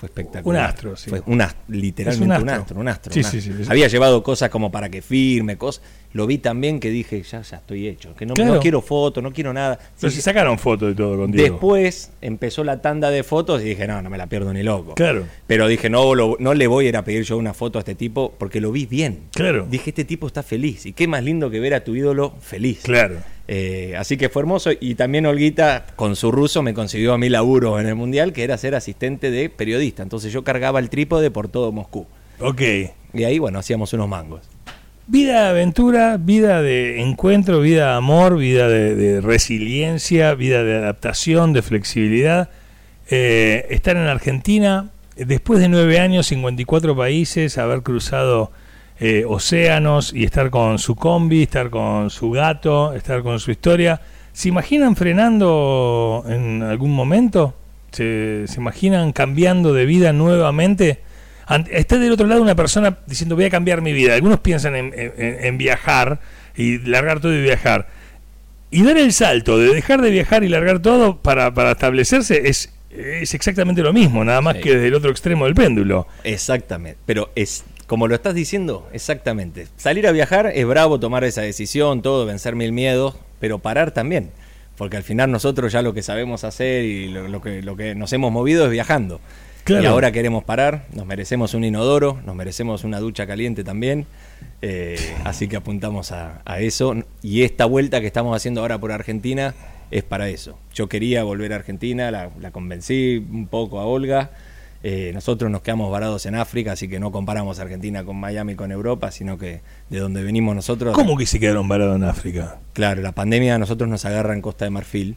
fue espectacular. Un astro, sí. Fue un ast- literalmente un un astro. astro, un astro. Sí, un sí, astro. sí, sí. Había llevado cosas como para que firme, cosas. Lo vi también que dije, ya, ya estoy hecho, que no, Claro. no quiero fotos, no quiero nada. Pero se sacaron fotos de todo con Diego. Después empezó la tanda de fotos y dije, no, no me la pierdo ni loco. Claro. Pero dije, no, lo- no le voy a ir a pedir yo una foto a este tipo porque lo vi bien. Claro. Dije, este tipo está feliz. Y qué más lindo que ver a tu ídolo feliz. Claro. Eh, así que fue hermoso. Y también Olguita, con su ruso, me consiguió a mí laburo en el Mundial, que era ser asistente de periodista. Entonces yo cargaba el trípode por todo Moscú. Ok. Y ahí, bueno, hacíamos unos mangos. Vida de aventura, vida de encuentro, vida de amor, vida de, de resiliencia, vida de adaptación, de flexibilidad. Eh, estar en Argentina, después de nueve años, 54 países, haber cruzado eh, océanos y estar con su combi, estar con su gato, estar con su historia. ¿Se imaginan frenando en algún momento? ¿Se, se imaginan cambiando de vida nuevamente? Está del otro lado una persona diciendo voy a cambiar mi vida. Algunos piensan en, en- en viajar y largar todo y viajar. Y dar el salto de dejar de viajar y largar todo para, para establecerse es, es exactamente lo mismo, nada más Sí. que desde el otro extremo del péndulo. Exactamente. Pero es, como lo estás diciendo, exactamente. Salir a viajar es bravo tomar esa decisión, todo, vencer mil miedos, pero parar también. Porque al final nosotros ya lo que sabemos hacer y lo, lo que, lo que nos hemos movido es viajando. Claro. Y ahora queremos parar, nos merecemos un inodoro, nos merecemos una ducha caliente también. eh, así que apuntamos a, a eso. Y esta vuelta que estamos haciendo ahora por Argentina es para eso. Yo quería volver a Argentina, la, la convencí un poco a Olga. Eh, nosotros nos quedamos varados en África, así que no comparamos Argentina con Miami, con Europa, sino que de donde venimos nosotros. ¿Cómo que se quedaron varados en África? Claro, la pandemia a nosotros nos agarra en Costa de Marfil.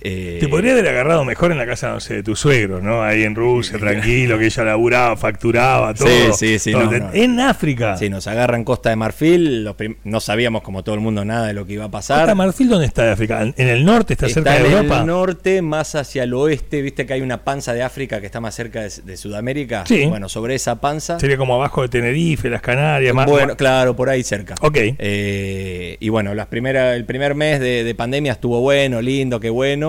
Eh, Te podría haber agarrado mejor en la casa, no sé, de tu suegro, ¿no? Ahí en Rusia, tranquilo, que ella laburaba, facturaba, todo. Sí, sí, sí, Todo. no, no. En África. Sí, nos agarran Costa de Marfil, los no sabíamos como todo el mundo nada de lo que iba a pasar. ¿Costa Marfil dónde está de África? ¿En el norte? ¿Está, Está cerca de en Europa? el norte, más hacia el oeste, viste que hay una panza de África que está más cerca de, de Sudamérica. Sí. Bueno, sobre esa panza. Sería como abajo de Tenerife, las Canarias. más- bueno, claro, por ahí cerca. Ok. Eh, y bueno, las primeras, el primer mes de, de pandemia estuvo bueno, lindo, qué bueno.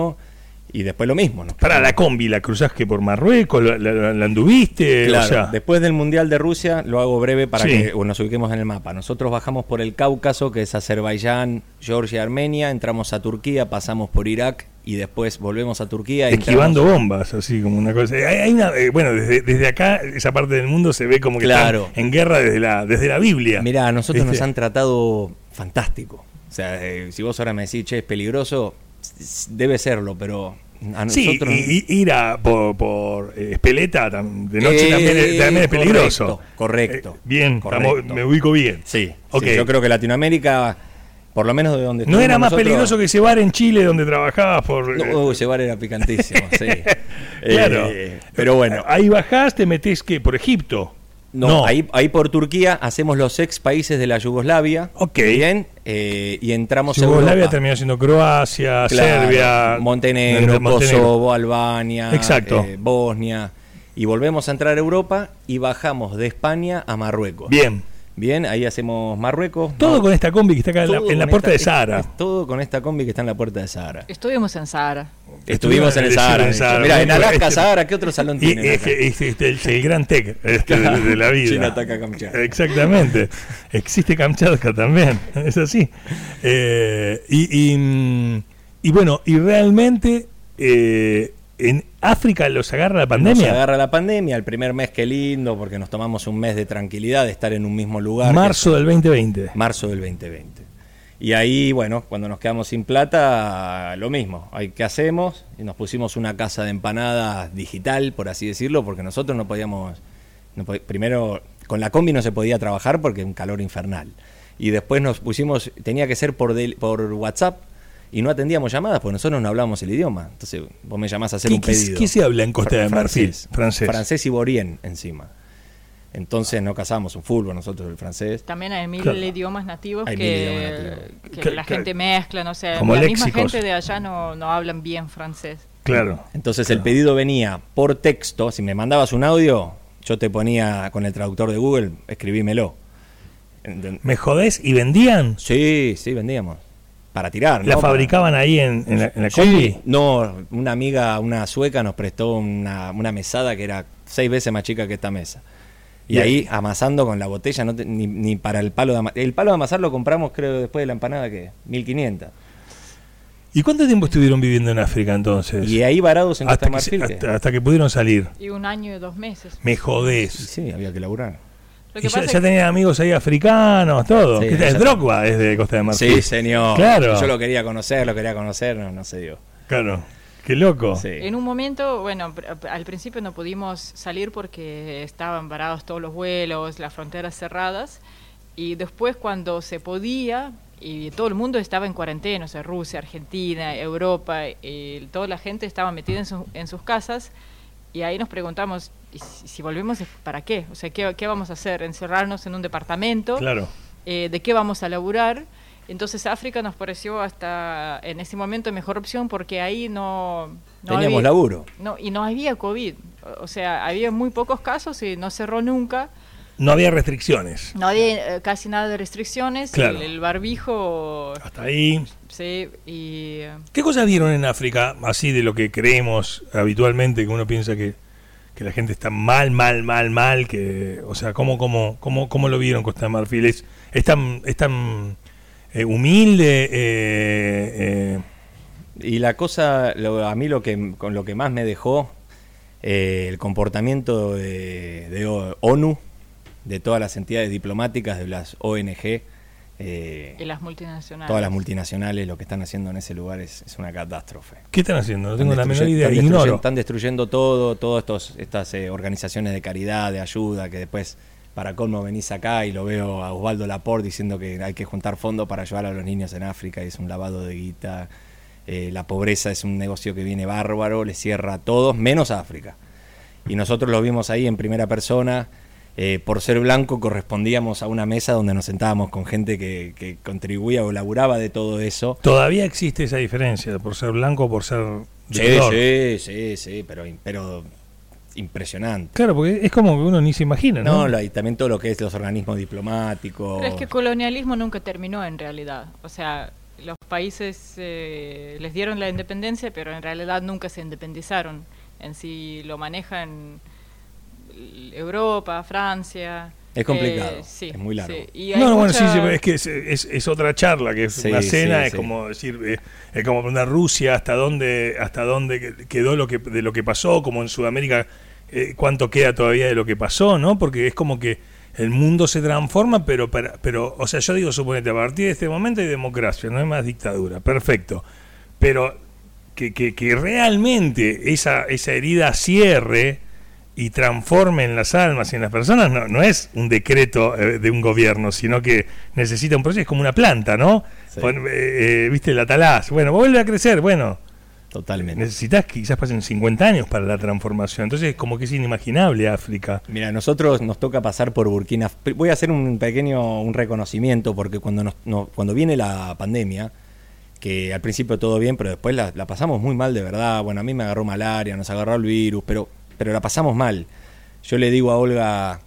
Y después lo mismo. ¿no? Para la combi, ¿la cruzaste por Marruecos? ¿La, la- la anduviste? Claro, o sea, después del Mundial de Rusia, lo hago breve para Sí. que nos ubiquemos en el mapa. Nosotros bajamos por el Cáucaso, que es Azerbaiyán, Georgia, Armenia, entramos a Turquía, pasamos por Irak y después volvemos a Turquía. esquivando entramos- bombas, así como una cosa. Hay, hay una, eh, bueno, desde, desde acá, esa parte del mundo se ve como que Claro. están en guerra desde la, desde la Biblia. Mirá, a nosotros nos ¿Viste? han tratado fantástico. O sea, eh, si vos ahora me decís, che, es peligroso, debe serlo, pero a Sí, nosotros... y, y ir a, por, por eh, Espeleta tam- de noche Eh, también, es, también es peligroso. correcto, correcto, Eh, bien, correcto. estamos- me ubico bien. Sí, sí, yo creo que Latinoamérica, por lo menos de donde ¿No era más nosotros- peligroso que ese bar en Chile donde trabajabas por... No, eh, uy, ese bar era picantísimo, sí. *laughs* claro. Eh, pero bueno. Ahí bajás, te metés que por Egipto. No, Ahí, ahí por Turquía hacemos los ex países de la Yugoslavia. Ok. Bien. eh, y entramos Yugoslavia Europa. terminó siendo Croacia, Claro, Serbia, Montenegro, Montenegro. Kosovo, Albania, Exacto. eh, Bosnia. Y volvemos a entrar a Europa y bajamos de España a Marruecos. Bien. Bien, ahí hacemos Marruecos. Todo con esta combi que está acá en la, en puerta esta- de Sahara. es- es todo con esta combi que está en la puerta de Sahara. Estuvimos en Sahara. Estuvimos en el Sahara. en Sahara. Mira, en Alaska, este- Sahara, ¿qué otro salón Y tienen? es, acá? que es- es el, el gran tech este, de, de la vida. China ataca Kamchatka. Exactamente. Existe Kamchatka también. Es así. Eh, y, y, mm, y bueno, y realmente eh, en África los agarra la Nos pandemia. agarra la pandemia, el primer mes qué lindo, porque nos tomamos un mes de tranquilidad, de estar en un mismo lugar. Marzo del 2020. que- marzo del 2020. Y ahí, bueno, cuando nos quedamos sin plata, lo mismo. ¿Qué hacemos? Y nos pusimos una casa de empanadas digital, por así decirlo, porque nosotros no podíamos. no primero, con la combi no se podía trabajar porque un calor infernal. Y después nos pusimos, tenía que ser por, del- por WhatsApp y no atendíamos llamadas porque nosotros no hablábamos el idioma. Entonces, vos me llamás a hacer ¿Qué- un pedido. qué se habla en Costa de Marfil? Francés. Francés. Y borien encima. Entonces no casamos un fútbol nosotros el francés. También hay mil Claro. idiomas nativos Hay mil que, idiomas nativos. que Que- la gente mezcla, no sé. Como la léxicos. misma gente de allá no, no hablan bien francés. Claro. Entonces el pedido venía por texto. Si me mandabas un audio, yo te ponía con el traductor de Google, escribímelo. ¿Me jodés? ¿Y vendían? Sí, sí, vendíamos. Para tirar. ¿La ¿no? fabricaban ahí en, en la, en la Sí, combi? No, una amiga, una sueca, nos prestó una, una mesada que era seis veces más chica que esta mesa. Y Bien. ahí amasando con la botella, no te- ni, ni para el palo de amasar. El palo de amasar lo compramos, creo, después de la empanada, que 1500. ¿Y cuánto tiempo estuvieron viviendo en África entonces? Y ahí varados en Costa hasta, de que, Marfil. que- hasta, hasta que pudieron salir. Y un año y dos meses. Me jodés. sí, había que laburar. Lo Y que ya, pasa ya es tenían amigos ahí africanos, todo. Sí, ya es. Drogba es de Costa de Marfil. Sí, señor. Claro. Yo lo quería conocer, lo quería conocer, no, no se dio. Claro. Qué loco. Sí. En un momento, bueno, al principio no pudimos salir porque estaban parados todos los vuelos, las fronteras cerradas, y después cuando se podía, y todo el mundo estaba en cuarentena, o sea, Rusia, Argentina, Europa, y toda la gente estaba metida en, su- en sus casas, y ahí nos preguntamos, ¿y si, si volvemos, ¿para qué? O sea, ¿qué, qué vamos a hacer? ¿Encerrarnos en un departamento? Claro. eh, de qué vamos a laburar. Entonces África nos pareció hasta en ese momento mejor opción porque ahí no, no Teníamos había, laburo. no, y no había COVID. O sea, había muy pocos casos y no cerró nunca. No había restricciones. No había eh, casi nada de restricciones. Claro. El, el barbijo, Hasta ahí. sí, y eh, ¿Qué cosas vieron en África, así de lo que creemos habitualmente, que uno piensa que, que la gente está mal, mal, mal, mal? que O sea, ¿cómo, cómo, cómo, cómo lo vieron Costa de Marfil? ¿Es, es tan, es tan eh, humilde? eh, eh, Y la cosa, a mí lo que, con lo que más me dejó, el comportamiento de, ONU, de todas las entidades diplomáticas, de las ONG, eh, y las multinacionales. todas las multinacionales, lo que están haciendo en ese lugar es, es una catástrofe. ¿Qué están haciendo? No tengo la menor idea. Están, destruyen- Ignoro. están destruyendo todo, todas estos, estas eh, organizaciones de caridad, de ayuda, que después, para colmo, venís acá y lo veo a Osvaldo Laporte diciendo que hay que juntar fondos para ayudar a los niños en África y es un lavado de guita. eh, la pobreza es un negocio que viene bárbaro, le cierra a todos, menos a África. Y nosotros lo vimos ahí en primera persona. Eh, por ser blanco correspondíamos a una mesa donde nos sentábamos con gente que, que contribuía o laburaba de todo eso. Todavía existe esa diferencia, por ser blanco o por ser... de Sí, color. sí, sí, sí, pero, pero impresionante. Claro, porque es como que uno ni se imagina, ¿no? No, y también todo lo que es los organismos diplomáticos. Pero es que el colonialismo nunca terminó en realidad. O sea, los países eh, les dieron la independencia, pero en realidad nunca se independizaron. En sí lo manejan Europa, Francia. Es complicado, eh, sí, es muy largo. sí. Y hay No, no, bueno, sí, es que es, es- es otra charla, que es Sí, una cena, sí, es sí. como decir, eh, es como preguntar Rusia hasta dónde, hasta dónde quedó lo que, de lo que pasó, como en Sudamérica, eh, cuánto queda todavía de lo que pasó, ¿no? Porque es como que el mundo se transforma, pero, para, pero, o sea, yo digo, suponete, a partir de este momento hay democracia, no hay más dictadura, perfecto. Pero que, que, que realmente esa, esa herida cierre y transforme en las almas y en las personas no, no es un decreto eh, de un gobierno, sino que necesita un proceso, es como una planta, ¿no? Sí. Pon- eh, eh, Viste, la talás, bueno, vuelve a crecer, bueno, Totalmente. necesitas que quizás pasen 50 años para la transformación, entonces como que es inimaginable África. Mira, a nosotros nos toca pasar por Burkina. Voy a hacer un pequeño un reconocimiento porque cuando nos, no- cuando viene la pandemia, que al principio todo bien, pero después la, la pasamos muy mal de verdad. Bueno, a mí me agarró malaria, nos agarró el virus, pero pero la pasamos mal. Yo le digo a Olga,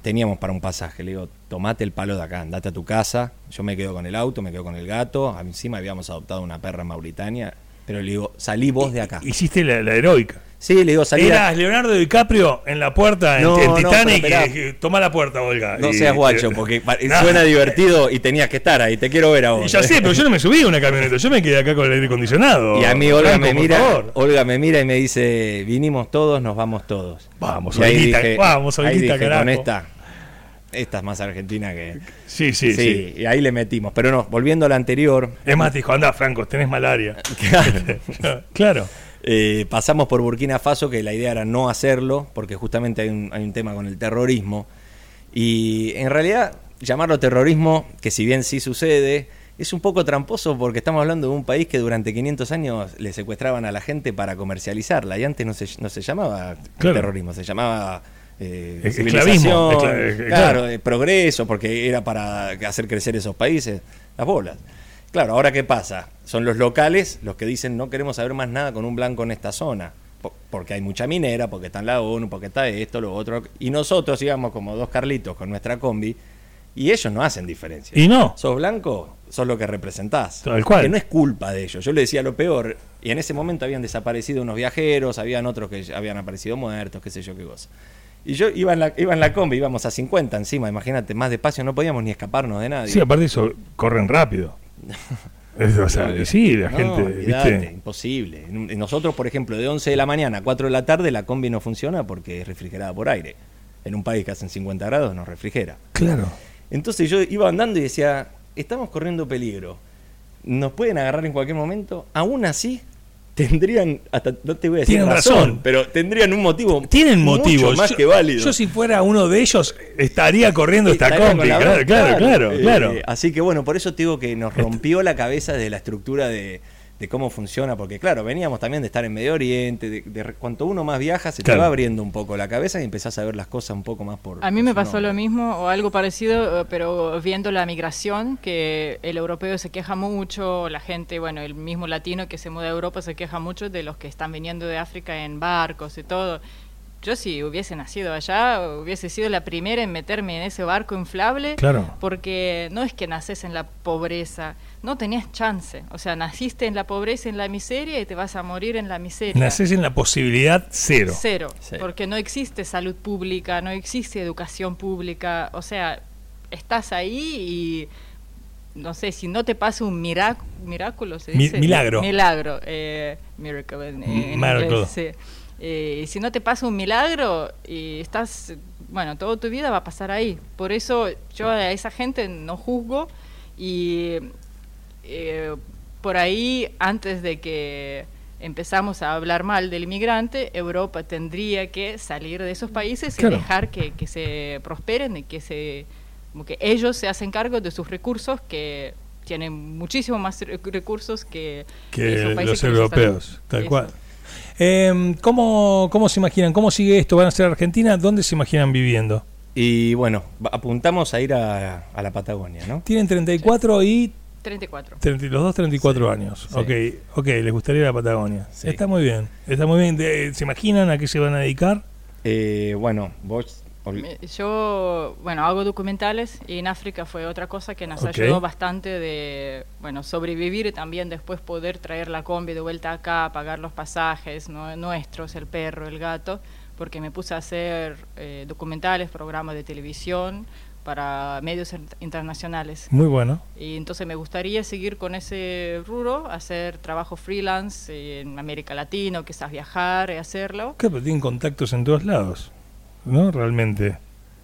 teníamos para un pasaje, le digo, tomate el palo de acá, andate a tu casa. Yo me quedo con el auto, me quedo con el gato. Encima habíamos adoptado una perra en Mauritania, pero le digo, salí vos de acá. Hiciste la, la heroica. Sí, le digo, salí Eras Leonardo DiCaprio en la puerta en, No, en no, Titanic. y dije, toma la puerta, Olga. No Y- seas guacho, *laughs* porque No. suena divertido y tenías que estar ahí. Te quiero ver a vos. ya sé, pero yo no me subí a una camioneta, yo me quedé acá con el aire acondicionado. Y a mí Olga me mira. Olga me mira y me dice, vinimos todos, nos vamos todos. Vamos, Olguita, dije- vamos, ahí Olguita, dije, carajo. con esta, esta es más argentina que... Sí, sí, sí, y ahí le metimos. Pero no, volviendo a la anterior, Es más, te dijo, anda, Franco, tenés malaria. *laughs* *laughs* claro, claro. Eh, pasamos por Burkina Faso, que la idea era no hacerlo, porque justamente hay un, hay un tema con el terrorismo. Y en realidad, llamarlo terrorismo, que si bien sí sucede, es un poco tramposo porque estamos hablando de un país que durante 500 años le secuestraban a la gente para comercializarla. Y antes no se, no se llamaba Claro. terrorismo, se llamaba... eh, esclavismo, escla- claro, claro. eh, progreso, porque era para hacer crecer esos países, las bolas. Claro, ahora qué pasa? Son los locales los que dicen no queremos saber más nada con un blanco en esta zona, po- porque hay mucha minera, porque está en la ONU, porque está esto, lo otro, y nosotros íbamos como dos carlitos con nuestra combi, y ellos no hacen diferencia. Y no. Sos blanco, sos lo que representás. Tal cual. Que no es culpa de ellos. Yo le decía lo peor, y en ese momento habían desaparecido unos viajeros, habían otros que habían aparecido muertos, qué sé yo qué cosa. Y yo iba en la, iba en la combi, íbamos a 50 encima, imagínate, más despacio, no podíamos ni escaparnos de nadie. Sí, aparte de eso, corren rápido. *laughs* Es, o sea, sí, la No, gente, imposible. Nosotros, por ejemplo, de 11 de la mañana a 4 de la tarde, la combi no funciona porque es refrigerada por aire. En un país que hacen 50 grados no refrigera. Claro. Entonces yo iba andando y decía, estamos corriendo peligro. Nos pueden agarrar en cualquier momento. Aún así, tendrían, hasta no te voy a decir Tienen razón, razón. pero tendrían un motivo. Tienen motivos. más yo, que válido. Yo si fuera uno de ellos, estaría corriendo esta combi. la Claro, claro, claro, Eh, claro. así que bueno, por eso te digo que nos rompió la cabeza de la estructura de, de cómo funciona, porque claro, veníamos también de estar en Medio Oriente, de, de- cuanto uno más viaja, se Claro. te va abriendo un poco la cabeza y empezás a ver las cosas un poco más por... A mí por me pasó nombre. lo mismo o algo parecido, eh, pero viendo la migración, que el europeo se queja mucho, la gente, bueno, el mismo latino que se muda a Europa se queja mucho de los que están viniendo de África en barcos y todo. Yo si hubiese nacido allá, hubiese sido la primera en meterme en ese barco inflable, Claro. porque no es que naces en la pobreza, no tenías chance, o sea, naciste en la pobreza, en la miseria y te vas a morir en la miseria. Naces en la posibilidad cero. Cero, Sí. porque no existe salud pública, no existe educación pública, o sea, estás ahí y no sé, si no te pasa un mirac- milagro, se Mi- dice? milagro. Milagro, eh, miracle en, en Miracle. inglés, sí. Eh, si no te pasa un milagro y estás, bueno, toda tu vida va a pasar ahí. Por eso yo a esa gente no juzgo y eh, por ahí, antes de que empezamos a hablar mal del inmigrante, Europa tendría que salir de esos países Claro. y dejar que, que se prosperen y que se como que ellos se hacen cargo de sus recursos que tiene muchísimo más recursos que, que los europeos, tal cual. Eh, ¿cómo, ¿Cómo se imaginan? ¿Cómo sigue esto? ¿Van a ser Argentina? ¿Dónde se imaginan viviendo? Y bueno, apuntamos a ir a, la Patagonia, ¿no? Tienen 34 y 34. los dos 34 años. Ok, ok, les gustaría la Patagonia. Está muy bien, está muy bien. ¿Se imaginan a qué se van a dedicar? Eh, bueno, vos... Yo, bueno, hago documentales y en África fue otra cosa que nos ayudó bastante de, bueno, sobrevivir y también después poder traer la combi de vuelta acá, pagar los pasajes nuestros, el perro, el gato, porque me puse a hacer eh, documentales, programas de televisión, para medios internacionales. Muy bueno. Y entonces me gustaría seguir con ese rubro, hacer trabajo freelance en América Latina, quizás viajar y hacerlo. Claro, pero tienen contactos en todos lados, ¿no? Realmente.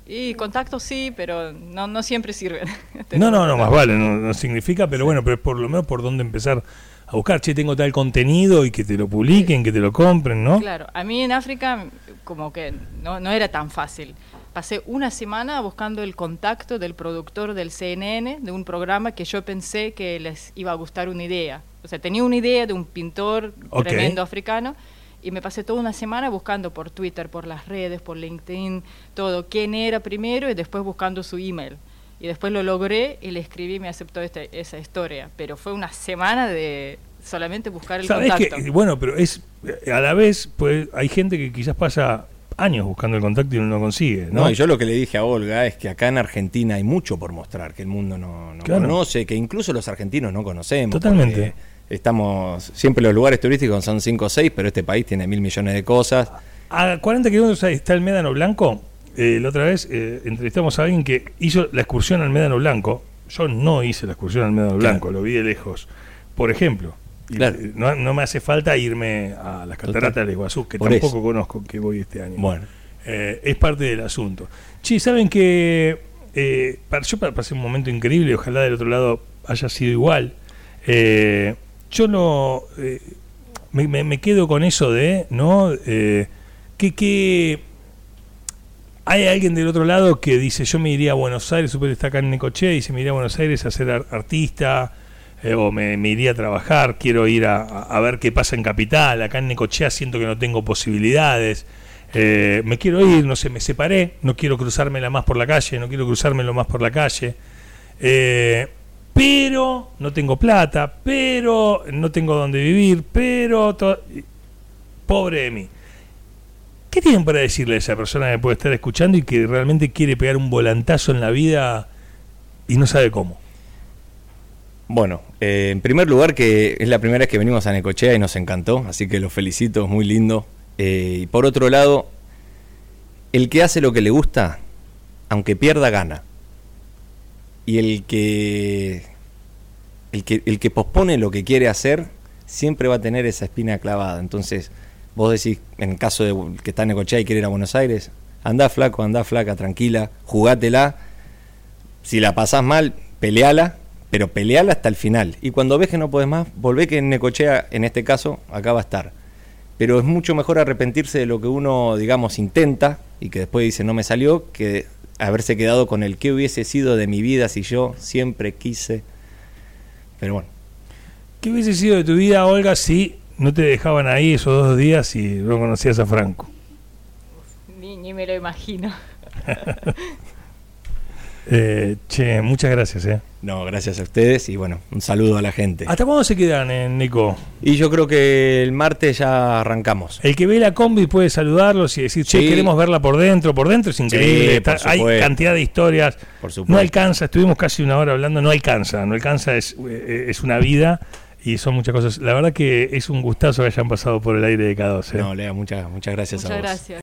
Y contactos sí, pero no, no siempre sirven. *laughs* no, no, no, más vale, no, significa, pero bueno, pero por lo menos por dónde empezar a buscar, che, tengo tal contenido y que te lo publiquen, que te lo compren, ¿no? Claro, a mí en África como que no, no era tan fácil pasé una semana buscando el contacto del productor del CNN de un programa que yo pensé que les iba a gustar una idea. O sea, tenía una idea de un pintor tremendo africano y me pasé toda una semana buscando por Twitter, por las redes, por LinkedIn, todo, quién era primero y después buscando su email. Y después lo logré y le escribí y me aceptó este, esa historia. Pero fue una semana de solamente buscar el contacto. bueno, pero es a la vez, pues hay gente que quizás pasa años buscando el contacto y no lo consigue. ¿no? y yo lo que le dije a Olga es que acá en Argentina hay mucho por mostrar, que el mundo no, conoce, que incluso los argentinos no conocemos. Totalmente. Estamos, siempre los lugares turísticos son 5 o 6, pero este país tiene mil millones de cosas. A 40 kilómetros está el Médano Blanco. Eh, la otra vez eh, entrevistamos a alguien que hizo la excursión al Médano Blanco. Yo no hice la excursión al Médano Blanco, lo vi de lejos. Por ejemplo, no, me hace falta irme a las cataratas de Iguazú, que tampoco conozco, que voy este año. Bueno. Eh, es parte del asunto. Sí, saben que eh, yo pasé un momento increíble, ojalá del otro lado haya sido igual. Eh, yo no eh, me, quedo con eso de, ¿no? que, que hay alguien del otro lado que dice, yo me iría a Buenos Aires, que está acá en Necoche, y dice, me iría a Buenos Aires a ser artista, eh, o me, iría a trabajar, quiero ir a, ver qué pasa en Capital, acá en Necochea siento que no tengo posibilidades, eh, me quiero ir, no sé, me separé, no quiero cruzármela más por la calle, no quiero cruzármelo más por la calle, eh, pero no tengo plata, pero no tengo dónde vivir, pero... Pobre de mí. ¿Qué tienen para decirle a esa persona que puede estar escuchando y que realmente quiere pegar un volantazo en la vida y no sabe cómo? Bueno, eh, en primer lugar que es la primera vez que venimos a Necochea y nos encantó, así que los felicito, es muy lindo. Eh, y por otro lado, el que hace lo que le gusta, aunque pierda, gana. Y el que, el que, el que pospone lo que quiere hacer, siempre va a tener esa espina clavada. Entonces, vos decís, en el caso de que está en Necochea y quiere ir a Buenos Aires, anda flaco, anda flaca, tranquila, jugátela. Si la pasás mal, peleala pero peleala hasta el final. Y cuando ves que no puedes más, volvé que en Necochea, en este caso, acá va a estar. Pero es mucho mejor arrepentirse de lo que uno, digamos, intenta y que después dice no me salió, que haberse quedado con el que hubiese sido de mi vida si yo siempre quise. Pero bueno. ¿Qué hubiese sido de tu vida, Olga, si no te dejaban ahí esos dos días y no conocías a Franco? Ni, ni me lo imagino. *laughs* Eh, che, muchas gracias. Eh. No, gracias a ustedes y bueno, un saludo a la gente. ¿Hasta cuándo se quedan, eh, Nico? Y yo creo que el martes ya arrancamos. El que ve la combi puede saludarlos y decir, che, queremos verla por dentro. Por dentro es increíble. hay cantidad de historias. Por no alcanza, estuvimos casi una hora hablando, no alcanza. No alcanza, es, eh, es una vida y son muchas cosas. La verdad que es un gustazo que hayan pasado por el aire de K12. No, Lea, muchas, muchas gracias muchas a vos. Gracias.